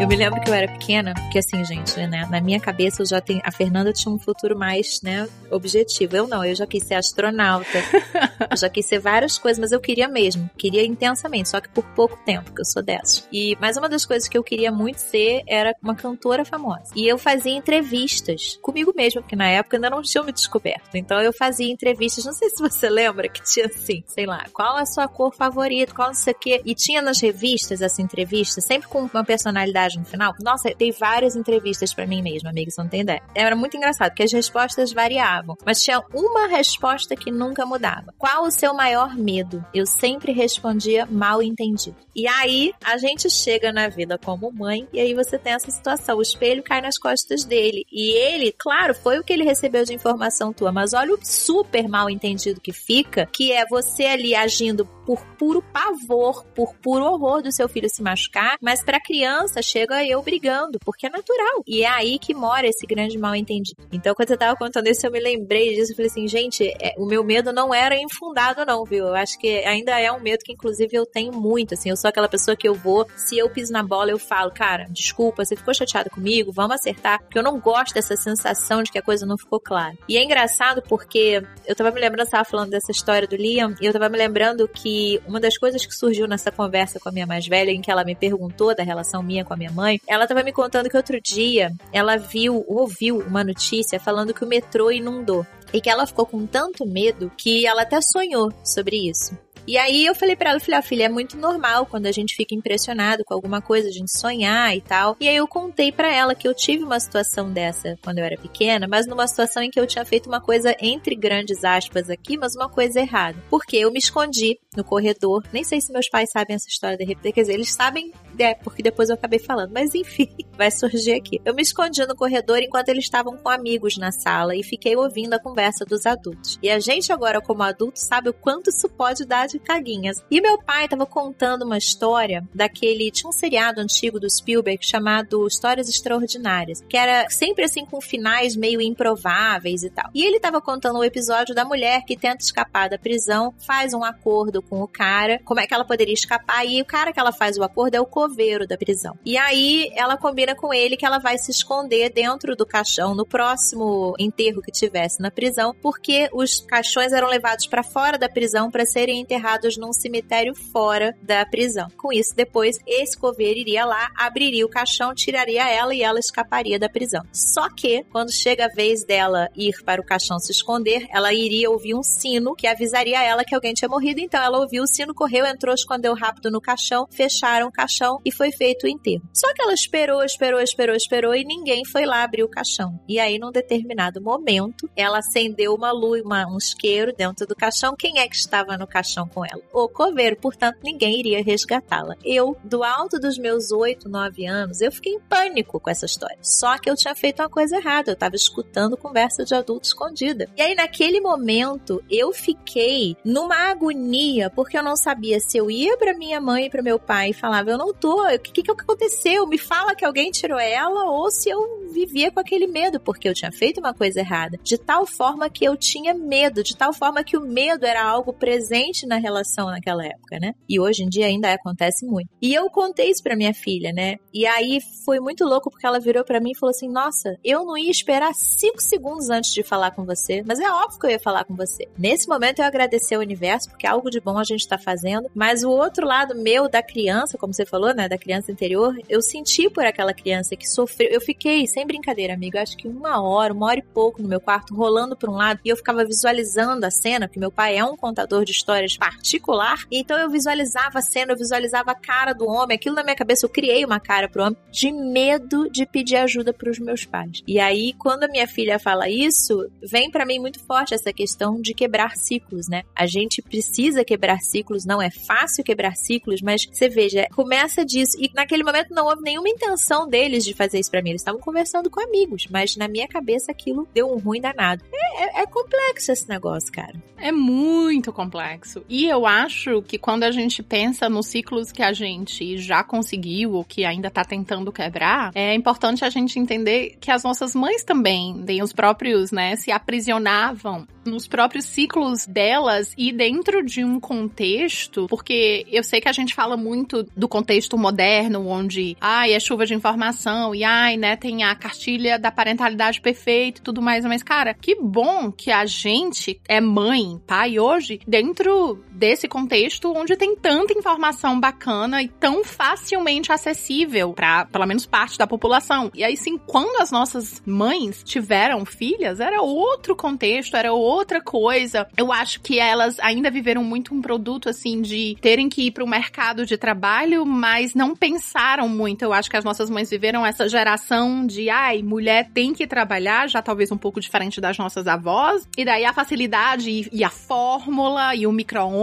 Eu me lembro que eu era pequena, porque assim, gente, né, na minha cabeça eu já tenho, a Fernanda tinha um futuro mais, né, objetivo. Eu não, eu já quis ser astronauta, eu já quis ser várias coisas, mas eu queria mesmo, queria intensamente, só que por pouco tempo, que eu sou dessas. E mais uma das coisas que eu queria muito ser era uma cantora famosa. E eu fazia entrevistas comigo mesma, porque na época ainda não tinha me descoberto. Então eu fazia entrevistas, não sei se você lembra que tinha assim, sei lá, qual a sua cor favorita, qual não sei o quê. E tinha nas revistas essa entrevista, sempre com uma personalidade no final. Nossa, dei várias entrevistas para mim mesma, amiga, você não tem ideia. Era muito engraçado, porque as respostas variavam, mas tinha uma resposta que nunca mudava. Qual o seu maior medo? Eu sempre respondia mal entendido. E aí, a gente chega na vida como mãe, e aí você tem essa situação. O espelho cai nas costas dele. E ele, claro, foi o que ele recebeu de informação tua, mas olha o super mal entendido que fica, que é você ali agindo por puro pavor, por puro horror do seu filho se machucar, mas pra criança chega eu brigando, porque é natural. E é aí que mora esse grande mal entendido. Então, quando você tava contando isso, eu me lembrei disso. Eu falei assim, gente, é, o meu medo não era infundado, não, viu? Eu acho que ainda é um medo que, inclusive, eu tenho muito. Assim, eu sou aquela pessoa que eu vou, se eu piso na bola, eu falo, cara, desculpa, você ficou chateado comigo, vamos acertar. Porque eu não gosto dessa sensação de que a coisa não ficou clara. E é engraçado porque eu tava me lembrando, tava falando dessa história do Liam, e eu tava me lembrando que uma das coisas que surgiu nessa conversa com a minha mais velha, em que ela me perguntou da relação minha com a minha mãe, ela tava me contando que outro dia ela viu, ouviu uma notícia falando que o metrô inundou. E que ela ficou com tanto medo que ela até sonhou sobre isso. E aí eu falei para ela, falei, ah, filha, é muito normal quando a gente fica impressionado com alguma coisa, a gente sonhar e tal. E aí eu contei para ela que eu tive uma situação dessa quando eu era pequena, mas numa situação em que eu tinha feito uma coisa entre grandes aspas aqui, mas uma coisa errada. Porque eu me escondi no corredor. Nem sei se meus pais sabem essa história de repente, quer dizer, eles sabem, é, porque depois eu acabei falando, mas enfim, vai surgir aqui. Eu me escondi no corredor enquanto eles estavam com amigos na sala e fiquei ouvindo a conversa dos adultos. E a gente agora como adulto sabe o quanto isso pode dar de caguinhas. E meu pai tava contando uma história daquele. Tinha um seriado antigo do Spielberg chamado Histórias Extraordinárias, que era sempre assim com finais meio improváveis e tal. E ele tava contando o um episódio da mulher que tenta escapar da prisão, faz um acordo com o cara, como é que ela poderia escapar, e o cara que ela faz o acordo é o coveiro da prisão. E aí ela combina com ele que ela vai se esconder dentro do caixão no próximo enterro que tivesse na prisão, porque os caixões eram levados para fora da prisão para serem enterrados num cemitério fora da prisão. Com isso, depois esse coveiro iria lá, abriria o caixão, tiraria ela e ela escaparia da prisão. Só que quando chega a vez dela ir para o caixão se esconder, ela iria ouvir um sino que avisaria ela que alguém tinha morrido. Então ela ouviu o sino, correu, entrou, escondeu rápido no caixão, fecharam o caixão e foi feito o enterro. Só que ela esperou, esperou, esperou, esperou e ninguém foi lá abrir o caixão. E aí, num determinado momento, ela acendeu uma luz, uma, um isqueiro dentro do caixão. Quem é que estava no caixão com ela? O coveiro, portanto, ninguém iria resgatá-la. Eu, do alto dos meus 8, 9 anos, eu fiquei em pânico com essa história. Só que eu tinha feito uma coisa errada, eu estava escutando conversa de adulto escondida. E aí, naquele momento, eu fiquei numa agonia, porque eu não sabia se eu ia para minha mãe e para meu pai e falava, eu não o que, que aconteceu? Me fala que alguém tirou ela, ou se eu vivia com aquele medo, porque eu tinha feito uma coisa errada. De tal forma que eu tinha medo, de tal forma que o medo era algo presente na relação naquela época, né? E hoje em dia ainda acontece muito. E eu contei isso pra minha filha, né? E aí foi muito louco porque ela virou para mim e falou assim: Nossa, eu não ia esperar cinco segundos antes de falar com você, mas é óbvio que eu ia falar com você. Nesse momento eu agradeci ao universo, porque algo de bom a gente tá fazendo, mas o outro lado meu da criança, como você falou, né? Da criança interior, eu senti por aquela criança que sofreu. Eu fiquei, sem brincadeira, amigo, acho que uma hora, uma hora e pouco no meu quarto, rolando por um lado, e eu ficava visualizando a cena, porque meu pai é um contador de histórias particular, então eu visualizava a cena, eu visualizava a cara do homem, aquilo na minha cabeça, eu criei uma cara pro homem, de medo de pedir ajuda pros meus pais. E aí, quando a minha filha fala isso, vem para mim muito forte essa questão de quebrar ciclos, né? A gente precisa quebrar ciclos, não é fácil quebrar ciclos, mas você veja, começa disso. E naquele momento não houve nenhuma intenção deles de fazer isso para mim. Eles estavam conversando com amigos, mas na minha cabeça aquilo deu um ruim danado. É, é, é complexo esse negócio, cara. É muito complexo. E eu acho que quando a gente pensa nos ciclos que a gente já conseguiu ou que ainda tá tentando quebrar, é importante a gente entender que as nossas mães também têm os próprios, né, se aprisionavam nos próprios ciclos delas e dentro de um contexto, porque eu sei que a gente fala muito do contexto moderno, onde, ai, é chuva de informação, e ai, né, tem a cartilha da parentalidade perfeita e tudo mais, mas, cara, que bom que a gente é mãe, pai hoje, dentro desse contexto onde tem tanta informação bacana e tão facilmente acessível para pelo menos parte da população. E aí sim, quando as nossas mães tiveram filhas, era outro contexto, era outra coisa. Eu acho que elas ainda viveram muito um produto assim de terem que ir para o mercado de trabalho, mas não pensaram muito. Eu acho que as nossas mães viveram essa geração de ai, mulher tem que trabalhar, já talvez um pouco diferente das nossas avós. E daí a facilidade e, e a fórmula e o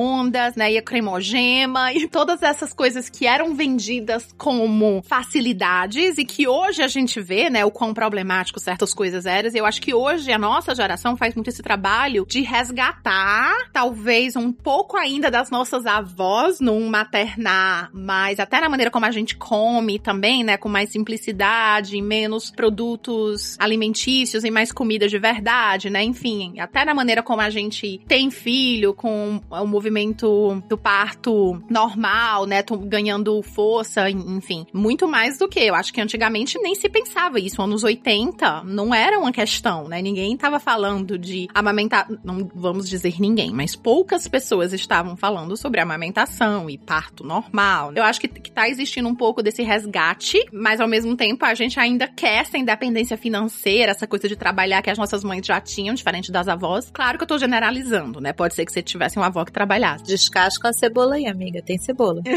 micro-ondas, né, e a cremogema e todas essas coisas que eram vendidas como facilidades e que hoje a gente vê, né, o quão problemático certas coisas eram. Eu acho que hoje a nossa geração faz muito esse trabalho de resgatar, talvez um pouco ainda das nossas avós num maternar, mas até na maneira como a gente come também, né, com mais simplicidade, menos produtos alimentícios e mais comida de verdade, né? Enfim, até na maneira como a gente tem filho, com o movimento do parto normal, né? Ganhando força, enfim. Muito mais do que. Eu acho que antigamente nem se pensava isso. Anos 80 não era uma questão, né? Ninguém tava falando de amamentar. Não vamos dizer ninguém, mas poucas pessoas estavam falando sobre amamentação e parto normal. Eu acho que, que tá existindo um pouco desse resgate, mas ao mesmo tempo a gente ainda quer essa independência financeira, essa coisa de trabalhar que as nossas mães já tinham, diferente das avós. Claro que eu tô generalizando, né? Pode ser que você tivesse uma avó que trabalhasse. Descasca a cebola aí, amiga. Tem cebola.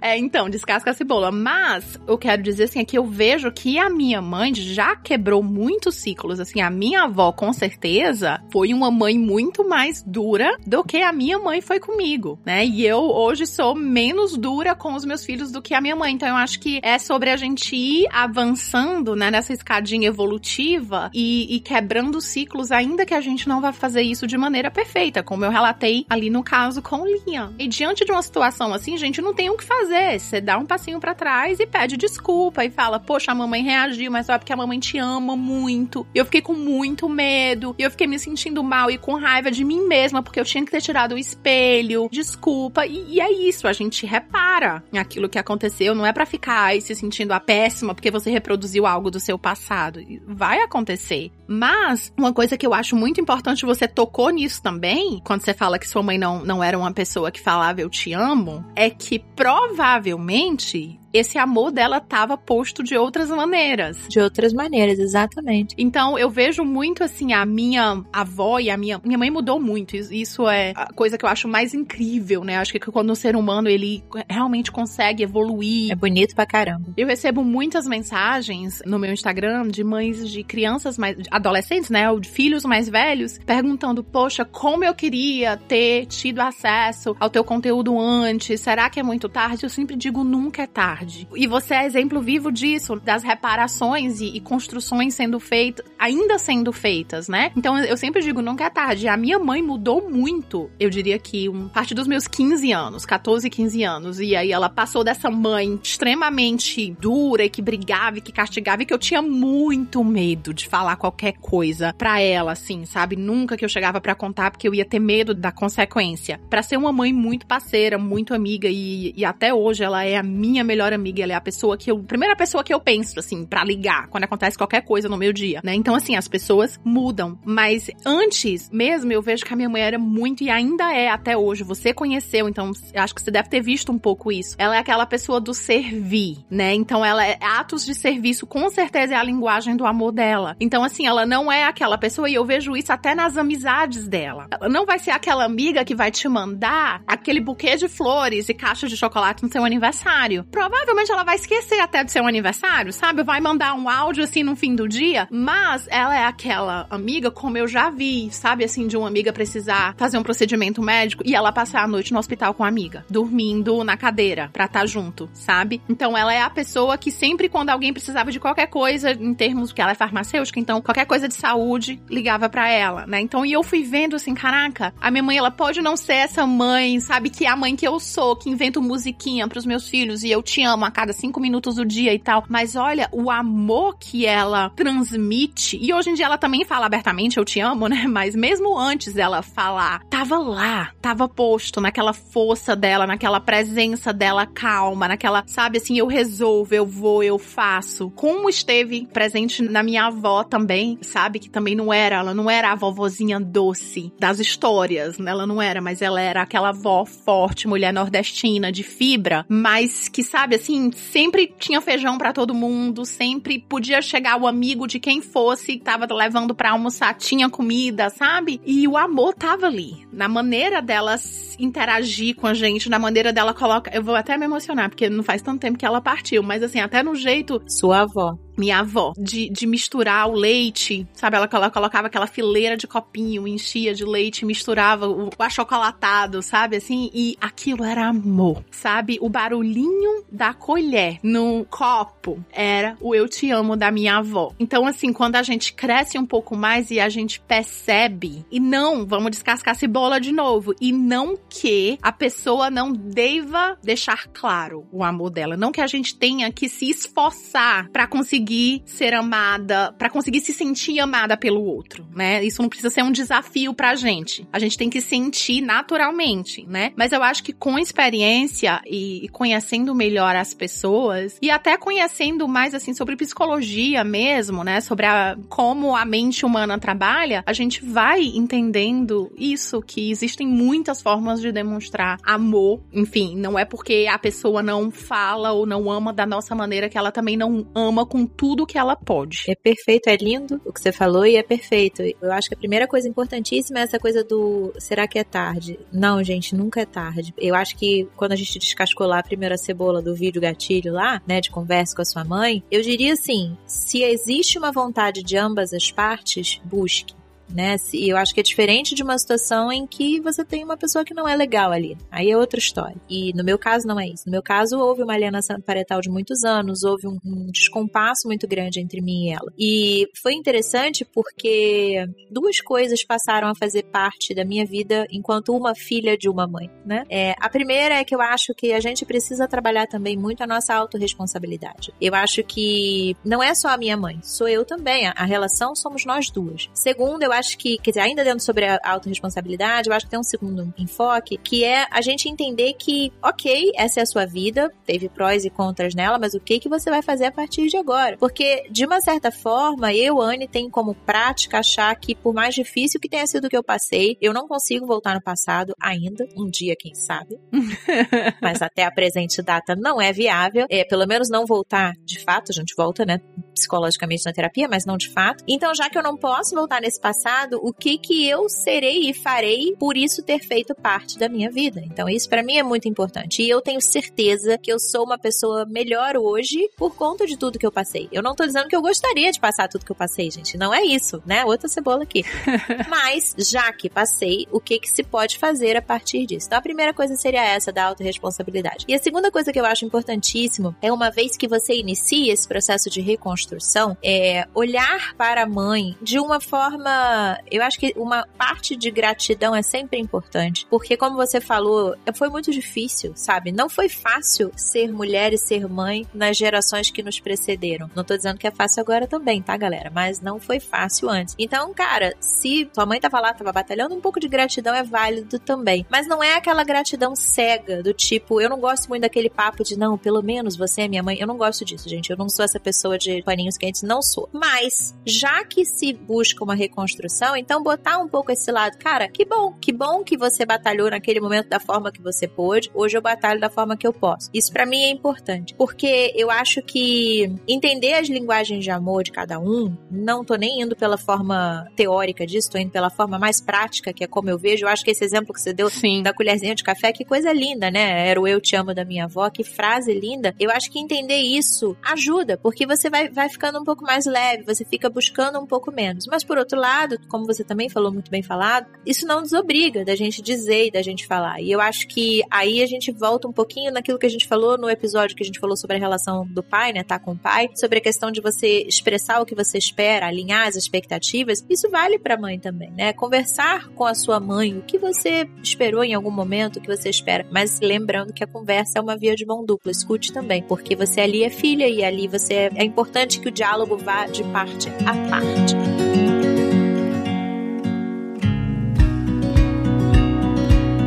É, então, descasca a cebola. Mas, eu quero dizer assim, é que eu vejo que a minha mãe já quebrou muitos ciclos. Assim, a minha avó, com certeza, foi uma mãe muito mais dura do que a minha mãe foi comigo, né? E eu hoje sou menos dura com os meus filhos do que a minha mãe. Então, eu acho que é sobre a gente ir avançando, né, nessa escadinha evolutiva e, e quebrando ciclos, ainda que a gente não vá fazer isso de maneira perfeita, como eu relatei ali no caso com Liam. E diante de uma situação assim, gente, não tem o que fazer. Você dá um passinho para trás e pede desculpa e fala: Poxa, a mamãe reagiu, mas só porque a mamãe te ama muito. E eu fiquei com muito medo. E eu fiquei me sentindo mal e com raiva de mim mesma, porque eu tinha que ter tirado o espelho. Desculpa. E, e é isso, a gente repara aquilo que aconteceu. Não é para ficar aí se sentindo a péssima porque você reproduziu algo do seu passado. Vai acontecer. Mas, uma coisa que eu acho muito importante, você tocou nisso também, quando você fala que sua mãe não, não era uma pessoa que falava eu te amo, é que provavelmente esse amor dela estava posto de outras maneiras. De outras maneiras, exatamente. Então eu vejo muito assim a minha avó e a minha minha mãe mudou muito. Isso é a coisa que eu acho mais incrível, né? Acho que quando o ser humano ele realmente consegue evoluir. É bonito pra caramba. Eu recebo muitas mensagens no meu Instagram de mães de crianças mais adolescentes, né, ou de filhos mais velhos, perguntando: "Poxa, como eu queria ter tido acesso ao teu conteúdo antes. Será que é muito tarde?" Eu sempre digo: "Nunca é tarde." Tarde. E você é exemplo vivo disso, das reparações e, e construções sendo feitas, ainda sendo feitas, né? Então eu sempre digo, nunca é tarde. A minha mãe mudou muito, eu diria que um, a partir dos meus 15 anos, 14, 15 anos. E aí ela passou dessa mãe extremamente dura e que brigava e que castigava e que eu tinha muito medo de falar qualquer coisa pra ela, assim, sabe? Nunca que eu chegava para contar porque eu ia ter medo da consequência. Para ser uma mãe muito parceira, muito amiga e, e até hoje ela é a minha melhor melhor amiga, ela é a pessoa que eu. Primeira pessoa que eu penso, assim, para ligar quando acontece qualquer coisa no meu dia, né? Então, assim, as pessoas mudam. Mas antes mesmo, eu vejo que a minha mãe era muito e ainda é até hoje. Você conheceu, então acho que você deve ter visto um pouco isso. Ela é aquela pessoa do servir, né? Então, ela é atos de serviço, com certeza é a linguagem do amor dela. Então, assim, ela não é aquela pessoa, e eu vejo isso até nas amizades dela. Ela não vai ser aquela amiga que vai te mandar aquele buquê de flores e caixas de chocolate no seu aniversário. Provavelmente provavelmente ela vai esquecer até do seu aniversário, sabe? Vai mandar um áudio assim no fim do dia, mas ela é aquela amiga, como eu já vi, sabe? Assim, de uma amiga precisar fazer um procedimento médico e ela passar a noite no hospital com a amiga, dormindo na cadeira pra estar tá junto, sabe? Então ela é a pessoa que sempre quando alguém precisava de qualquer coisa, em termos que ela é farmacêutica, então qualquer coisa de saúde, ligava para ela, né? Então, e eu fui vendo assim, caraca, a minha mãe, ela pode não ser essa mãe, sabe? Que é a mãe que eu sou, que invento musiquinha pros meus filhos e eu te amo amo a cada cinco minutos do dia e tal. Mas olha, o amor que ela transmite. E hoje em dia ela também fala abertamente, eu te amo, né? Mas mesmo antes dela falar, tava lá, tava posto naquela força dela, naquela presença dela calma, naquela, sabe assim, eu resolvo, eu vou, eu faço. Como esteve presente na minha avó também, sabe? Que também não era, ela não era a vovozinha doce das histórias, né? Ela não era, mas ela era aquela avó forte, mulher nordestina, de fibra, mas que, sabe, assim, sempre tinha feijão para todo mundo, sempre podia chegar o amigo de quem fosse, tava levando para almoçar, tinha comida, sabe? E o amor tava ali, na maneira dela interagir com a gente, na maneira dela colocar. Eu vou até me emocionar, porque não faz tanto tempo que ela partiu, mas assim, até no jeito. Sua avó minha avó, de, de misturar o leite, sabe? Ela, ela colocava aquela fileira de copinho, enchia de leite, misturava o, o achocolatado, sabe? Assim, e aquilo era amor, sabe? O barulhinho da colher no copo era o eu te amo da minha avó. Então, assim, quando a gente cresce um pouco mais e a gente percebe, e não, vamos descascar cebola de novo, e não que a pessoa não deva deixar claro o amor dela, não que a gente tenha que se esforçar para conseguir conseguir ser amada, para conseguir se sentir amada pelo outro, né? Isso não precisa ser um desafio pra gente. A gente tem que sentir naturalmente, né? Mas eu acho que com experiência e, conhecendo melhor as pessoas e até conhecendo mais assim sobre psicologia mesmo, né? Sobre a, como a mente humana trabalha, a gente vai entendendo isso que existem muitas formas de demonstrar amor. Enfim, não é porque a pessoa não fala ou não ama da nossa maneira que ela também não ama com tudo que ela pode. É perfeito, é lindo o que você falou e é perfeito. Eu acho que a primeira coisa importantíssima é essa coisa do será que é tarde? Não, gente, nunca é tarde. Eu acho que quando a gente descascou lá a primeira cebola do vídeo gatilho lá, né, de conversa com a sua mãe, eu diria assim, se existe uma vontade de ambas as partes, busque né? E eu acho que é diferente de uma situação em que você tem uma pessoa que não é legal ali. Aí é outra história. E no meu caso não é isso. No meu caso houve uma alienação parental de muitos anos, houve um, um descompasso muito grande entre mim e ela. E foi interessante porque duas coisas passaram a fazer parte da minha vida enquanto uma filha de uma mãe, né? É, a primeira é que eu acho que a gente precisa trabalhar também muito a nossa autorresponsabilidade. Eu acho que não é só a minha mãe, sou eu também. A, a relação somos nós duas. Segundo, eu acho acho que, quer dizer, ainda dentro sobre a autorresponsabilidade, eu acho que tem um segundo enfoque, que é a gente entender que, ok, essa é a sua vida, teve prós e contras nela, mas o que que você vai fazer a partir de agora? Porque, de uma certa forma, eu, Anne, tenho como prática achar que, por mais difícil que tenha sido o que eu passei, eu não consigo voltar no passado ainda, um dia, quem sabe. mas até a presente data não é viável. É, pelo menos não voltar de fato, a gente volta, né, psicologicamente na terapia, mas não de fato. Então, já que eu não posso voltar nesse passado, passado, o que que eu serei e farei por isso ter feito parte da minha vida. Então isso para mim é muito importante. E eu tenho certeza que eu sou uma pessoa melhor hoje por conta de tudo que eu passei. Eu não tô dizendo que eu gostaria de passar tudo que eu passei, gente. Não é isso, né? Outra cebola aqui. Mas já que passei, o que que se pode fazer a partir disso? Então a primeira coisa seria essa da autorresponsabilidade. E a segunda coisa que eu acho importantíssimo é uma vez que você inicia esse processo de reconstrução, é olhar para a mãe de uma forma eu acho que uma parte de gratidão é sempre importante, porque como você falou, foi muito difícil, sabe? Não foi fácil ser mulher e ser mãe nas gerações que nos precederam. Não tô dizendo que é fácil agora também, tá, galera? Mas não foi fácil antes. Então, cara, se tua mãe tava lá, tava batalhando, um pouco de gratidão é válido também. Mas não é aquela gratidão cega, do tipo, eu não gosto muito daquele papo de não, pelo menos você é minha mãe. Eu não gosto disso, gente. Eu não sou essa pessoa de paninhos quentes, não sou. Mas, já que se busca uma reconstrução, construção, então botar um pouco esse lado, cara, que bom, que bom que você batalhou naquele momento da forma que você pôde, hoje eu batalho da forma que eu posso. Isso para mim é importante, porque eu acho que entender as linguagens de amor de cada um, não tô nem indo pela forma teórica disso, tô indo pela forma mais prática, que é como eu vejo. Eu acho que esse exemplo que você deu Sim. da colherzinha de café, que coisa linda, né? Era o eu te amo da minha avó, que frase linda. Eu acho que entender isso ajuda, porque você vai, vai ficando um pouco mais leve, você fica buscando um pouco menos. Mas por outro lado, como você também falou muito bem falado, isso não desobriga da gente dizer e da gente falar. E eu acho que aí a gente volta um pouquinho naquilo que a gente falou no episódio que a gente falou sobre a relação do pai, né, tá com o pai, sobre a questão de você expressar o que você espera, alinhar as expectativas. Isso vale para a mãe também, né? Conversar com a sua mãe, o que você esperou em algum momento, o que você espera, mas lembrando que a conversa é uma via de mão dupla, escute também, porque você ali é filha e ali você é, é importante que o diálogo vá de parte a parte.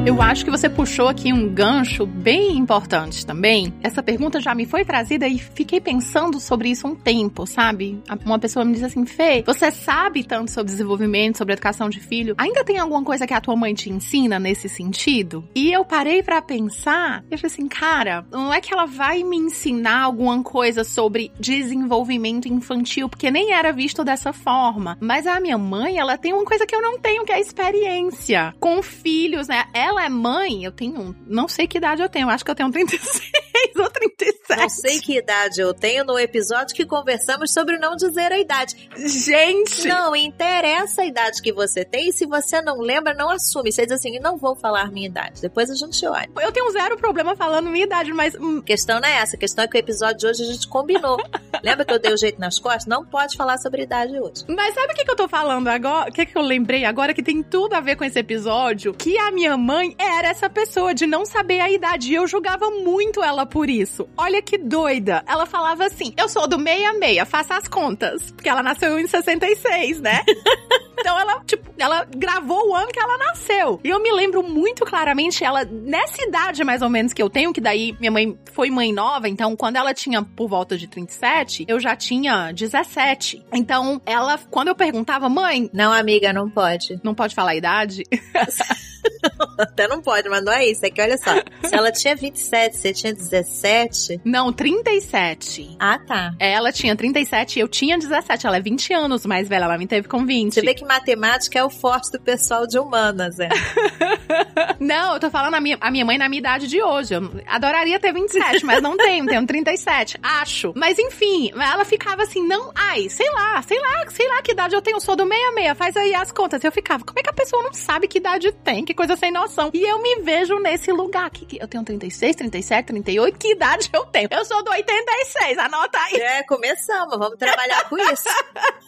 Eu acho que você puxou aqui um gancho bem importante também. Essa pergunta já me foi trazida e fiquei pensando sobre isso um tempo, sabe? Uma pessoa me disse assim: Fê, você sabe tanto sobre desenvolvimento, sobre educação de filho, ainda tem alguma coisa que a tua mãe te ensina nesse sentido? E eu parei para pensar, eu falei assim, cara, não é que ela vai me ensinar alguma coisa sobre desenvolvimento infantil, porque nem era visto dessa forma. Mas a minha mãe, ela tem uma coisa que eu não tenho, que é a experiência com filhos, né? Ela ela é mãe, eu tenho. Não sei que idade eu tenho, acho que eu tenho 36 ou 37. Não sei que idade eu tenho no episódio que conversamos sobre não dizer a idade. Gente! Não interessa a idade que você tem, se você não lembra, não assume. Você diz assim, não vou falar minha idade. Depois a gente olha. Eu tenho zero problema falando minha idade, mas. Hum. A questão não é essa, a questão é que o episódio de hoje a gente combinou. Lembra que eu dei o jeito nas costas? Não pode falar sobre idade hoje. Mas sabe o que, que eu tô falando agora? O que, que eu lembrei agora que tem tudo a ver com esse episódio? Que a minha mãe mãe era essa pessoa de não saber a idade. E eu julgava muito ela por isso. Olha que doida. Ela falava assim: eu sou do 66, faça as contas. Porque ela nasceu em 66, né? então ela, tipo, ela gravou o ano que ela nasceu. E eu me lembro muito claramente, ela, nessa idade mais ou menos que eu tenho, que daí minha mãe foi mãe nova, então quando ela tinha por volta de 37, eu já tinha 17. Então ela, quando eu perguntava, mãe. Não, amiga, não pode. Não pode falar a idade? Até não pode, mas não é isso. É que olha só. Se ela tinha 27, você tinha 17. Não, 37. Ah, tá. Ela tinha 37 e eu tinha 17. Ela é 20 anos mais velha. Ela me teve com 20. Você vê que matemática é o forte do pessoal de humanas, é. não, eu tô falando a minha, a minha mãe na minha idade de hoje. Eu adoraria ter 27, mas não tenho. Tenho 37, acho. Mas enfim, ela ficava assim, não. Ai, sei lá, sei lá, sei lá que idade eu tenho. Sou do 66. Faz aí as contas. Eu ficava, como é que a pessoa não sabe que idade tem? Que coisa sem noção. E eu me vejo nesse lugar. Que, que, eu tenho 36, 37, 38. Que idade eu tenho? Eu sou do 86, anota aí. É, começamos. Vamos trabalhar com isso.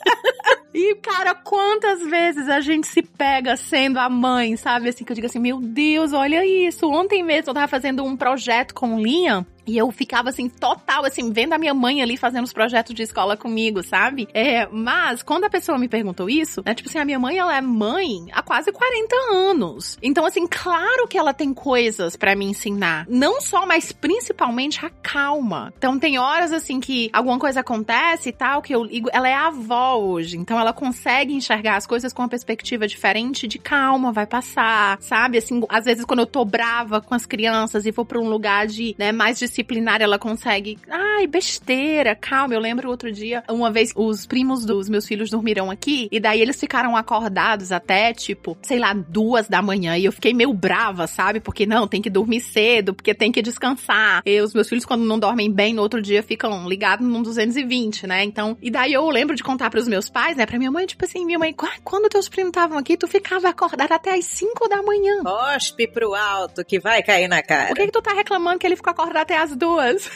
e, cara, quantas vezes a gente se pega sendo a mãe, sabe? Assim, que eu digo assim, meu Deus, olha isso. Ontem mesmo eu tava fazendo um projeto com linha e eu ficava assim, total, assim, vendo a minha mãe ali fazendo os projetos de escola comigo, sabe? É, mas quando a pessoa me perguntou isso, né? Tipo assim, a minha mãe, ela é mãe há quase 40 anos. Então, assim, claro que ela tem coisas para me ensinar. Não só, mas principalmente a calma. Então, tem horas, assim, que alguma coisa acontece e tal, que eu ligo. Ela é avó hoje. Então, ela consegue enxergar as coisas com uma perspectiva diferente de calma, vai passar, sabe? Assim, às vezes quando eu tô brava com as crianças e vou pra um lugar de, né, mais de disciplinar, ela consegue. Ai, besteira, calma. Eu lembro outro dia, uma vez, os primos dos meus filhos dormiram aqui, e daí eles ficaram acordados até, tipo, sei lá, duas da manhã. E eu fiquei meio brava, sabe? Porque não, tem que dormir cedo, porque tem que descansar. E os meus filhos, quando não dormem bem, no outro dia ficam ligados num 220, né? Então, e daí eu lembro de contar para os meus pais, né? Pra minha mãe, tipo assim, minha mãe, quando teus primos estavam aqui, tu ficava acordada até as 5 da manhã. Cospe pro alto, que vai cair na cara. Por que, que tu tá reclamando que ele ficou acordado até as as duas.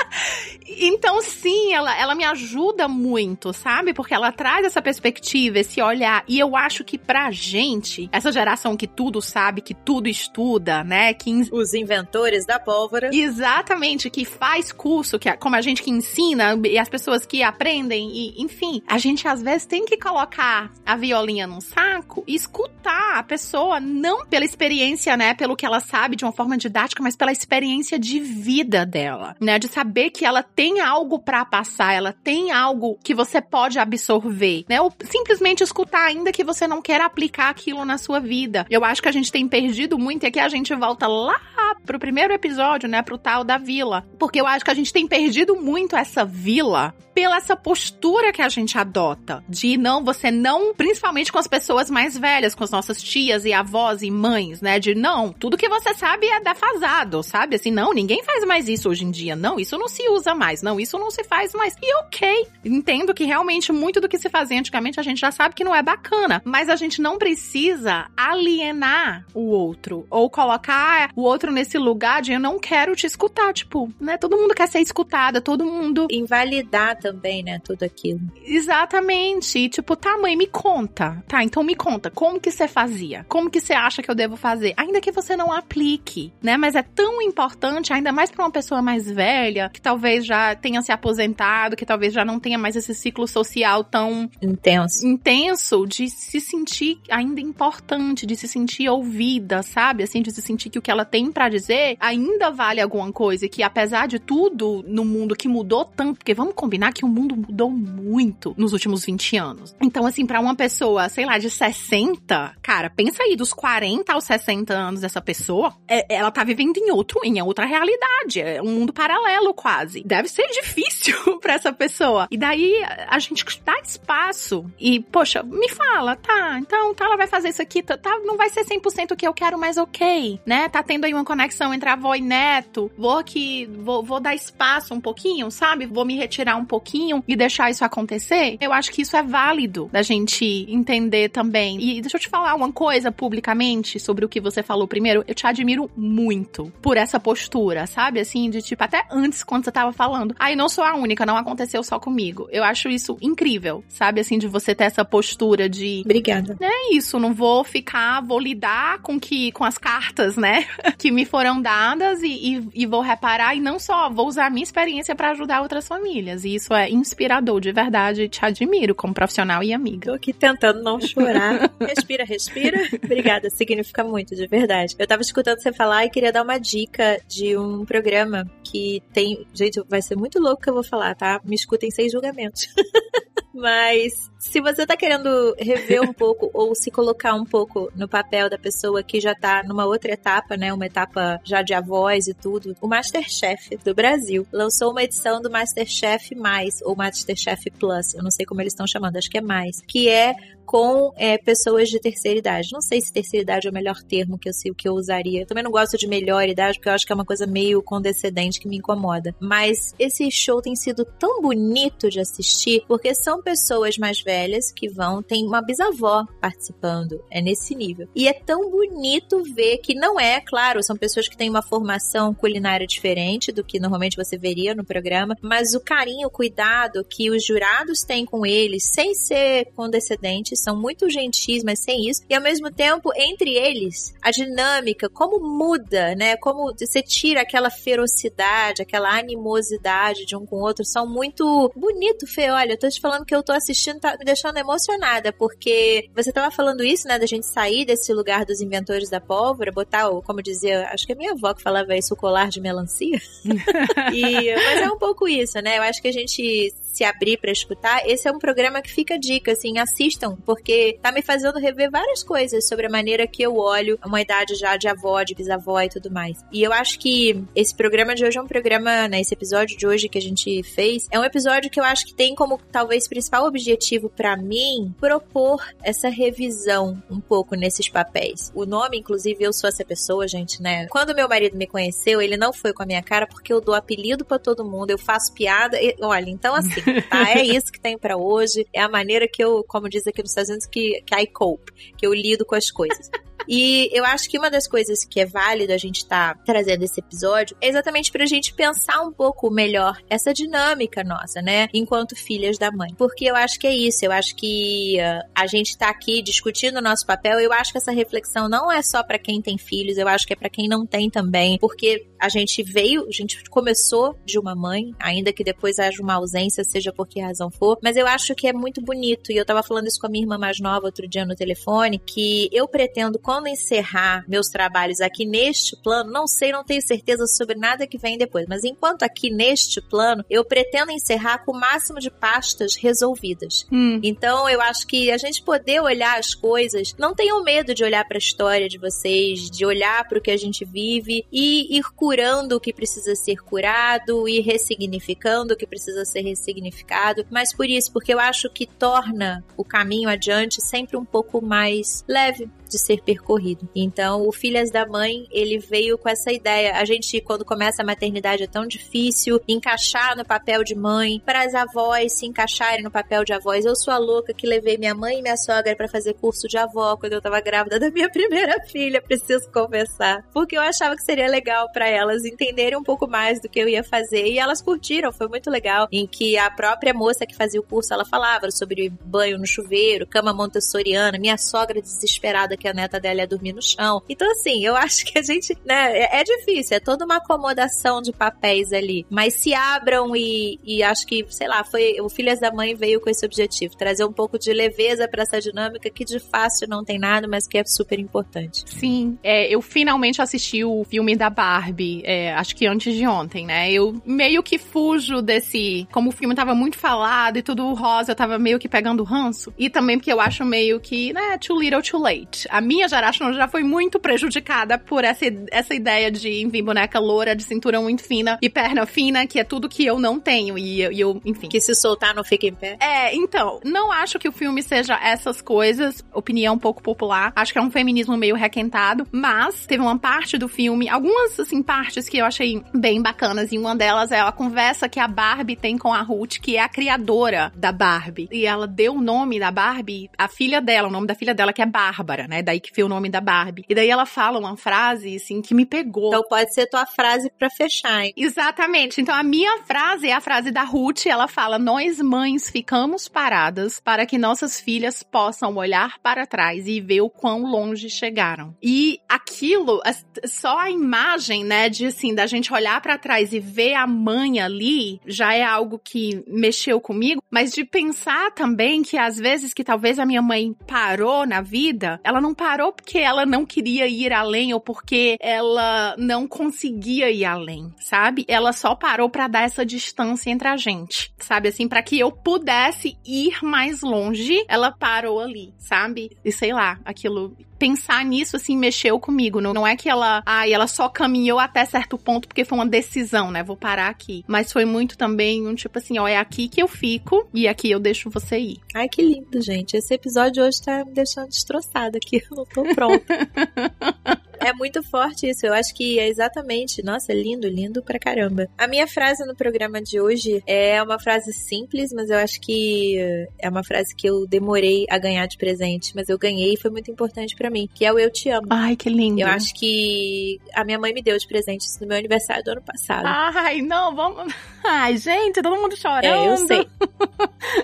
então, sim, ela, ela me ajuda muito, sabe? Porque ela traz essa perspectiva, esse olhar. E eu acho que pra gente, essa geração que tudo sabe, que tudo estuda, né? Que Os inventores da pólvora. Exatamente, que faz curso, que como a gente que ensina, e as pessoas que aprendem, e enfim, a gente às vezes tem que colocar a violinha num saco e escutar a pessoa, não pela experiência, né? Pelo que ela sabe de uma forma didática, mas pela experiência de vida dela, né? De saber que ela tem algo para passar, ela tem algo que você pode absorver, né? Ou simplesmente escutar ainda que você não quer aplicar aquilo na sua vida. Eu acho que a gente tem perdido muito e aqui a gente volta lá pro primeiro episódio, né, pro tal da vila, porque eu acho que a gente tem perdido muito essa vila pela essa postura que a gente adota de não, você não, principalmente com as pessoas mais velhas, com as nossas tias e avós e mães, né, de não, tudo que você sabe é defasado, sabe? Assim, não, ninguém faz mais isso hoje em dia. Não, isso não se usa mais. Não, isso não se faz mais. E ok. Entendo que realmente muito do que se fazia antigamente a gente já sabe que não é bacana. Mas a gente não precisa alienar o outro. Ou colocar o outro nesse lugar de eu não quero te escutar. Tipo, né? Todo mundo quer ser escutada, todo mundo. Invalidar também, né? Tudo aquilo. Exatamente. E, tipo, tá, mãe, me conta. Tá, então me conta. Como que você fazia? Como que você acha que eu devo fazer? Ainda que você não aplique, né? Mas é tão importante, ainda mais para uma pessoa mais velha, que talvez já tenha se aposentado, que talvez já não tenha mais esse ciclo social tão intenso, intenso de se sentir ainda importante, de se sentir ouvida, sabe? Assim, de se sentir que o que ela tem para dizer ainda vale alguma coisa, e que apesar de tudo no mundo que mudou tanto, porque vamos combinar que o mundo mudou muito nos últimos 20 anos. Então, assim, para uma pessoa, sei lá, de 60, cara, pensa aí, dos 40 aos 60 anos dessa pessoa, é, ela tá vivendo em outro, em outra realidade verdade, é um mundo paralelo quase. Deve ser difícil para essa pessoa. E daí a gente dá espaço e, poxa, me fala, tá, então tá, ela vai fazer isso aqui, tá, tá não vai ser 100% o que eu quero, mas ok, né? Tá tendo aí uma conexão entre avó e neto, vou aqui, vou, vou dar espaço um pouquinho, sabe? Vou me retirar um pouquinho e deixar isso acontecer. Eu acho que isso é válido da gente entender também. E deixa eu te falar uma coisa publicamente sobre o que você falou primeiro. Eu te admiro muito por essa postura, sabe? Assim, de tipo, até antes, quando você tava falando. Aí não sou a única, não aconteceu só comigo. Eu acho isso incrível, sabe? Assim, de você ter essa postura de. Obrigada. É isso, não vou ficar, vou lidar com que com as cartas, né? que me foram dadas e, e, e, vou reparar e não só, vou usar a minha experiência para ajudar outras famílias. E isso é inspirador, de verdade. Te admiro como profissional e amiga. Tô aqui tentando não chorar. respira, respira. Obrigada, significa muito, de verdade. Eu tava escutando você falar e queria dar uma dica de um programa que tem. Gente, vai ser muito louco que eu vou falar, tá? Me escutem sem julgamentos. Mas se você tá querendo rever um pouco ou se colocar um pouco no papel da pessoa que já tá numa outra etapa, né, uma etapa já de avós e tudo, o Masterchef do Brasil lançou uma edição do Masterchef Mais ou Masterchef Plus, eu não sei como eles estão chamando, acho que é mais, que é com é, pessoas de terceira idade. Não sei se terceira idade é o melhor termo que eu sei que eu usaria. Eu também não gosto de melhor idade, porque eu acho que é uma coisa meio condescendente que me incomoda. Mas esse show tem sido tão bonito de assistir, porque são pessoas mais velhas que vão, tem uma bisavó participando, é nesse nível. E é tão bonito ver que não é, claro, são pessoas que têm uma formação culinária diferente do que normalmente você veria no programa, mas o carinho, o cuidado que os jurados têm com eles, sem ser condescendente, são muito gentis, mas sem isso. E ao mesmo tempo, entre eles, a dinâmica, como muda, né? Como você tira aquela ferocidade, aquela animosidade de um com o outro, são muito bonito, Fê. Olha, eu tô te falando que eu tô assistindo, tá me deixando emocionada, porque você tava falando isso, né? Da gente sair desse lugar dos inventores da pólvora, botar, como dizia, acho que a minha avó que falava isso, o colar de melancia. e, mas é um pouco isso, né? Eu acho que a gente se abrir para escutar, esse é um programa que fica dica, assim, assistam, porque tá me fazendo rever várias coisas sobre a maneira que eu olho uma idade já de avó, de bisavó e tudo mais. E eu acho que esse programa de hoje é um programa, né, esse episódio de hoje que a gente fez, é um episódio que eu acho que tem como talvez principal objetivo para mim propor essa revisão um pouco nesses papéis. O nome, inclusive, eu sou essa pessoa, gente, né? Quando meu marido me conheceu, ele não foi com a minha cara porque eu dou apelido para todo mundo, eu faço piada, e, olha, então assim, tá? É isso que tem para hoje. É a maneira que eu, como diz aqui nos Unidos, que, que I cope, que eu lido com as coisas. E eu acho que uma das coisas que é válido a gente estar tá trazendo esse episódio é exatamente pra gente pensar um pouco melhor essa dinâmica nossa, né? Enquanto filhas da mãe. Porque eu acho que é isso, eu acho que uh, a gente tá aqui discutindo o nosso papel, eu acho que essa reflexão não é só para quem tem filhos, eu acho que é para quem não tem também, porque a gente veio, a gente começou de uma mãe, ainda que depois haja uma ausência, seja por que razão for, mas eu acho que é muito bonito, e eu tava falando isso com a minha irmã mais nova outro dia no telefone, que eu pretendo, quando encerrar meus trabalhos aqui neste plano, não sei, não tenho certeza sobre nada que vem depois, mas enquanto aqui neste plano, eu pretendo encerrar com o máximo de pastas resolvidas. Hum. Então, eu acho que a gente poder olhar as coisas, não tenham medo de olhar para a história de vocês, de olhar para o que a gente vive e ir curando o que precisa ser curado e ressignificando o que precisa ser ressignificado, mas por isso, porque eu acho que torna o caminho adiante sempre um pouco mais leve, de ser percorrido. Então, o Filhas da Mãe, ele veio com essa ideia. A gente, quando começa a maternidade, é tão difícil encaixar no papel de mãe, para as avós se encaixarem no papel de avós. Eu sou a louca que levei minha mãe e minha sogra para fazer curso de avó quando eu tava grávida da minha primeira filha, preciso confessar. Porque eu achava que seria legal para elas entenderem um pouco mais do que eu ia fazer e elas curtiram, foi muito legal. Em que a própria moça que fazia o curso, ela falava sobre banho no chuveiro, cama montessoriana, minha sogra desesperada que a neta dela ia dormir no chão. Então, assim, eu acho que a gente, né, é, é difícil, é toda uma acomodação de papéis ali. Mas se abram e, e acho que, sei lá, foi o Filhas da Mãe veio com esse objetivo, trazer um pouco de leveza para essa dinâmica que de fácil não tem nada, mas que é super importante. Sim, é, eu finalmente assisti o filme da Barbie, é, acho que antes de ontem, né? Eu meio que fujo desse. Como o filme tava muito falado e tudo rosa, eu tava meio que pegando ranço. E também porque eu acho meio que, né, too little, too late a minha geração já foi muito prejudicada por essa, essa ideia de, enfim, boneca loura, de cintura muito fina e perna fina, que é tudo que eu não tenho. E eu, eu, enfim. Que se soltar não fica em pé. É, então, não acho que o filme seja essas coisas, opinião um pouco popular. Acho que é um feminismo meio requentado, mas teve uma parte do filme, algumas, assim, partes que eu achei bem bacanas. E uma delas é a conversa que a Barbie tem com a Ruth, que é a criadora da Barbie. E ela deu o nome da Barbie, a filha dela, o nome da filha dela, que é Bárbara, né? Daí que veio o nome da Barbie. E daí ela fala uma frase, assim, que me pegou. Então pode ser tua frase para fechar, hein? Exatamente. Então a minha frase é a frase da Ruth. Ela fala: Nós mães ficamos paradas para que nossas filhas possam olhar para trás e ver o quão longe chegaram. E aquilo, só a imagem, né, de assim, da gente olhar para trás e ver a mãe ali, já é algo que mexeu comigo. Mas de pensar também que às vezes que talvez a minha mãe parou na vida, ela não parou porque ela não queria ir além ou porque ela não conseguia ir além, sabe? Ela só parou para dar essa distância entre a gente, sabe? Assim, para que eu pudesse ir mais longe, ela parou ali, sabe? E sei lá, aquilo pensar nisso, assim, mexeu comigo. Não, não é que ela, ai, ela só caminhou até certo ponto porque foi uma decisão, né? Vou parar aqui. Mas foi muito também um tipo assim, ó, é aqui que eu fico e aqui eu deixo você ir. Ai, que lindo, gente. Esse episódio hoje tá me deixando destroçada aqui. Eu não tô pronta. é muito forte isso. Eu acho que é exatamente. Nossa, lindo, lindo pra caramba. A minha frase no programa de hoje é uma frase simples, mas eu acho que é uma frase que eu demorei a ganhar de presente, mas eu ganhei e foi muito importante para mim, que é o eu te amo. Ai, que lindo. Eu acho que a minha mãe me deu de presente isso no meu aniversário do ano passado. Ai, não, vamos. Ai, gente, todo mundo chorando. É, eu sei.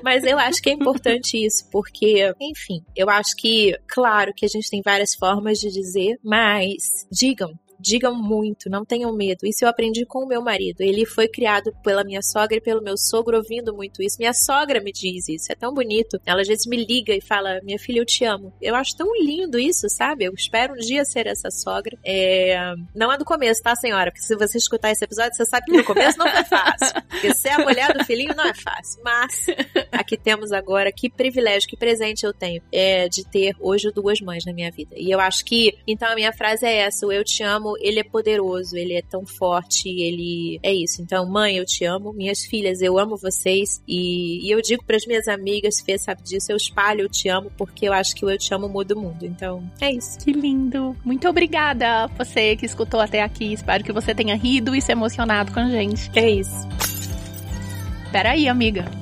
mas eu acho que é importante isso, porque, enfim, eu acho que, claro que a gente tem várias formas de dizer, mas digam digam muito, não tenham medo. Isso eu aprendi com o meu marido. Ele foi criado pela minha sogra e pelo meu sogro ouvindo muito isso. Minha sogra me diz isso, é tão bonito. Ela às vezes me liga e fala: Minha filha, eu te amo. Eu acho tão lindo isso, sabe? Eu espero um dia ser essa sogra. É... Não é do começo, tá, senhora? Porque se você escutar esse episódio, você sabe que no começo não foi fácil. Porque ser a mulher do filhinho não é fácil. Mas aqui temos agora que privilégio, que presente eu tenho é, de ter hoje duas mães na minha vida. E eu acho que, então a minha frase é essa: eu te amo ele é poderoso, ele é tão forte, ele é isso. Então, mãe, eu te amo, minhas filhas, eu amo vocês e, e eu digo para as minhas amigas, Fê sabe disso, eu espalho eu te amo porque eu acho que o eu te amo muda o mundo. Então, é isso. Que lindo. Muito obrigada você que escutou até aqui. Espero que você tenha rido e se emocionado com a gente. É isso. Peraí, amiga.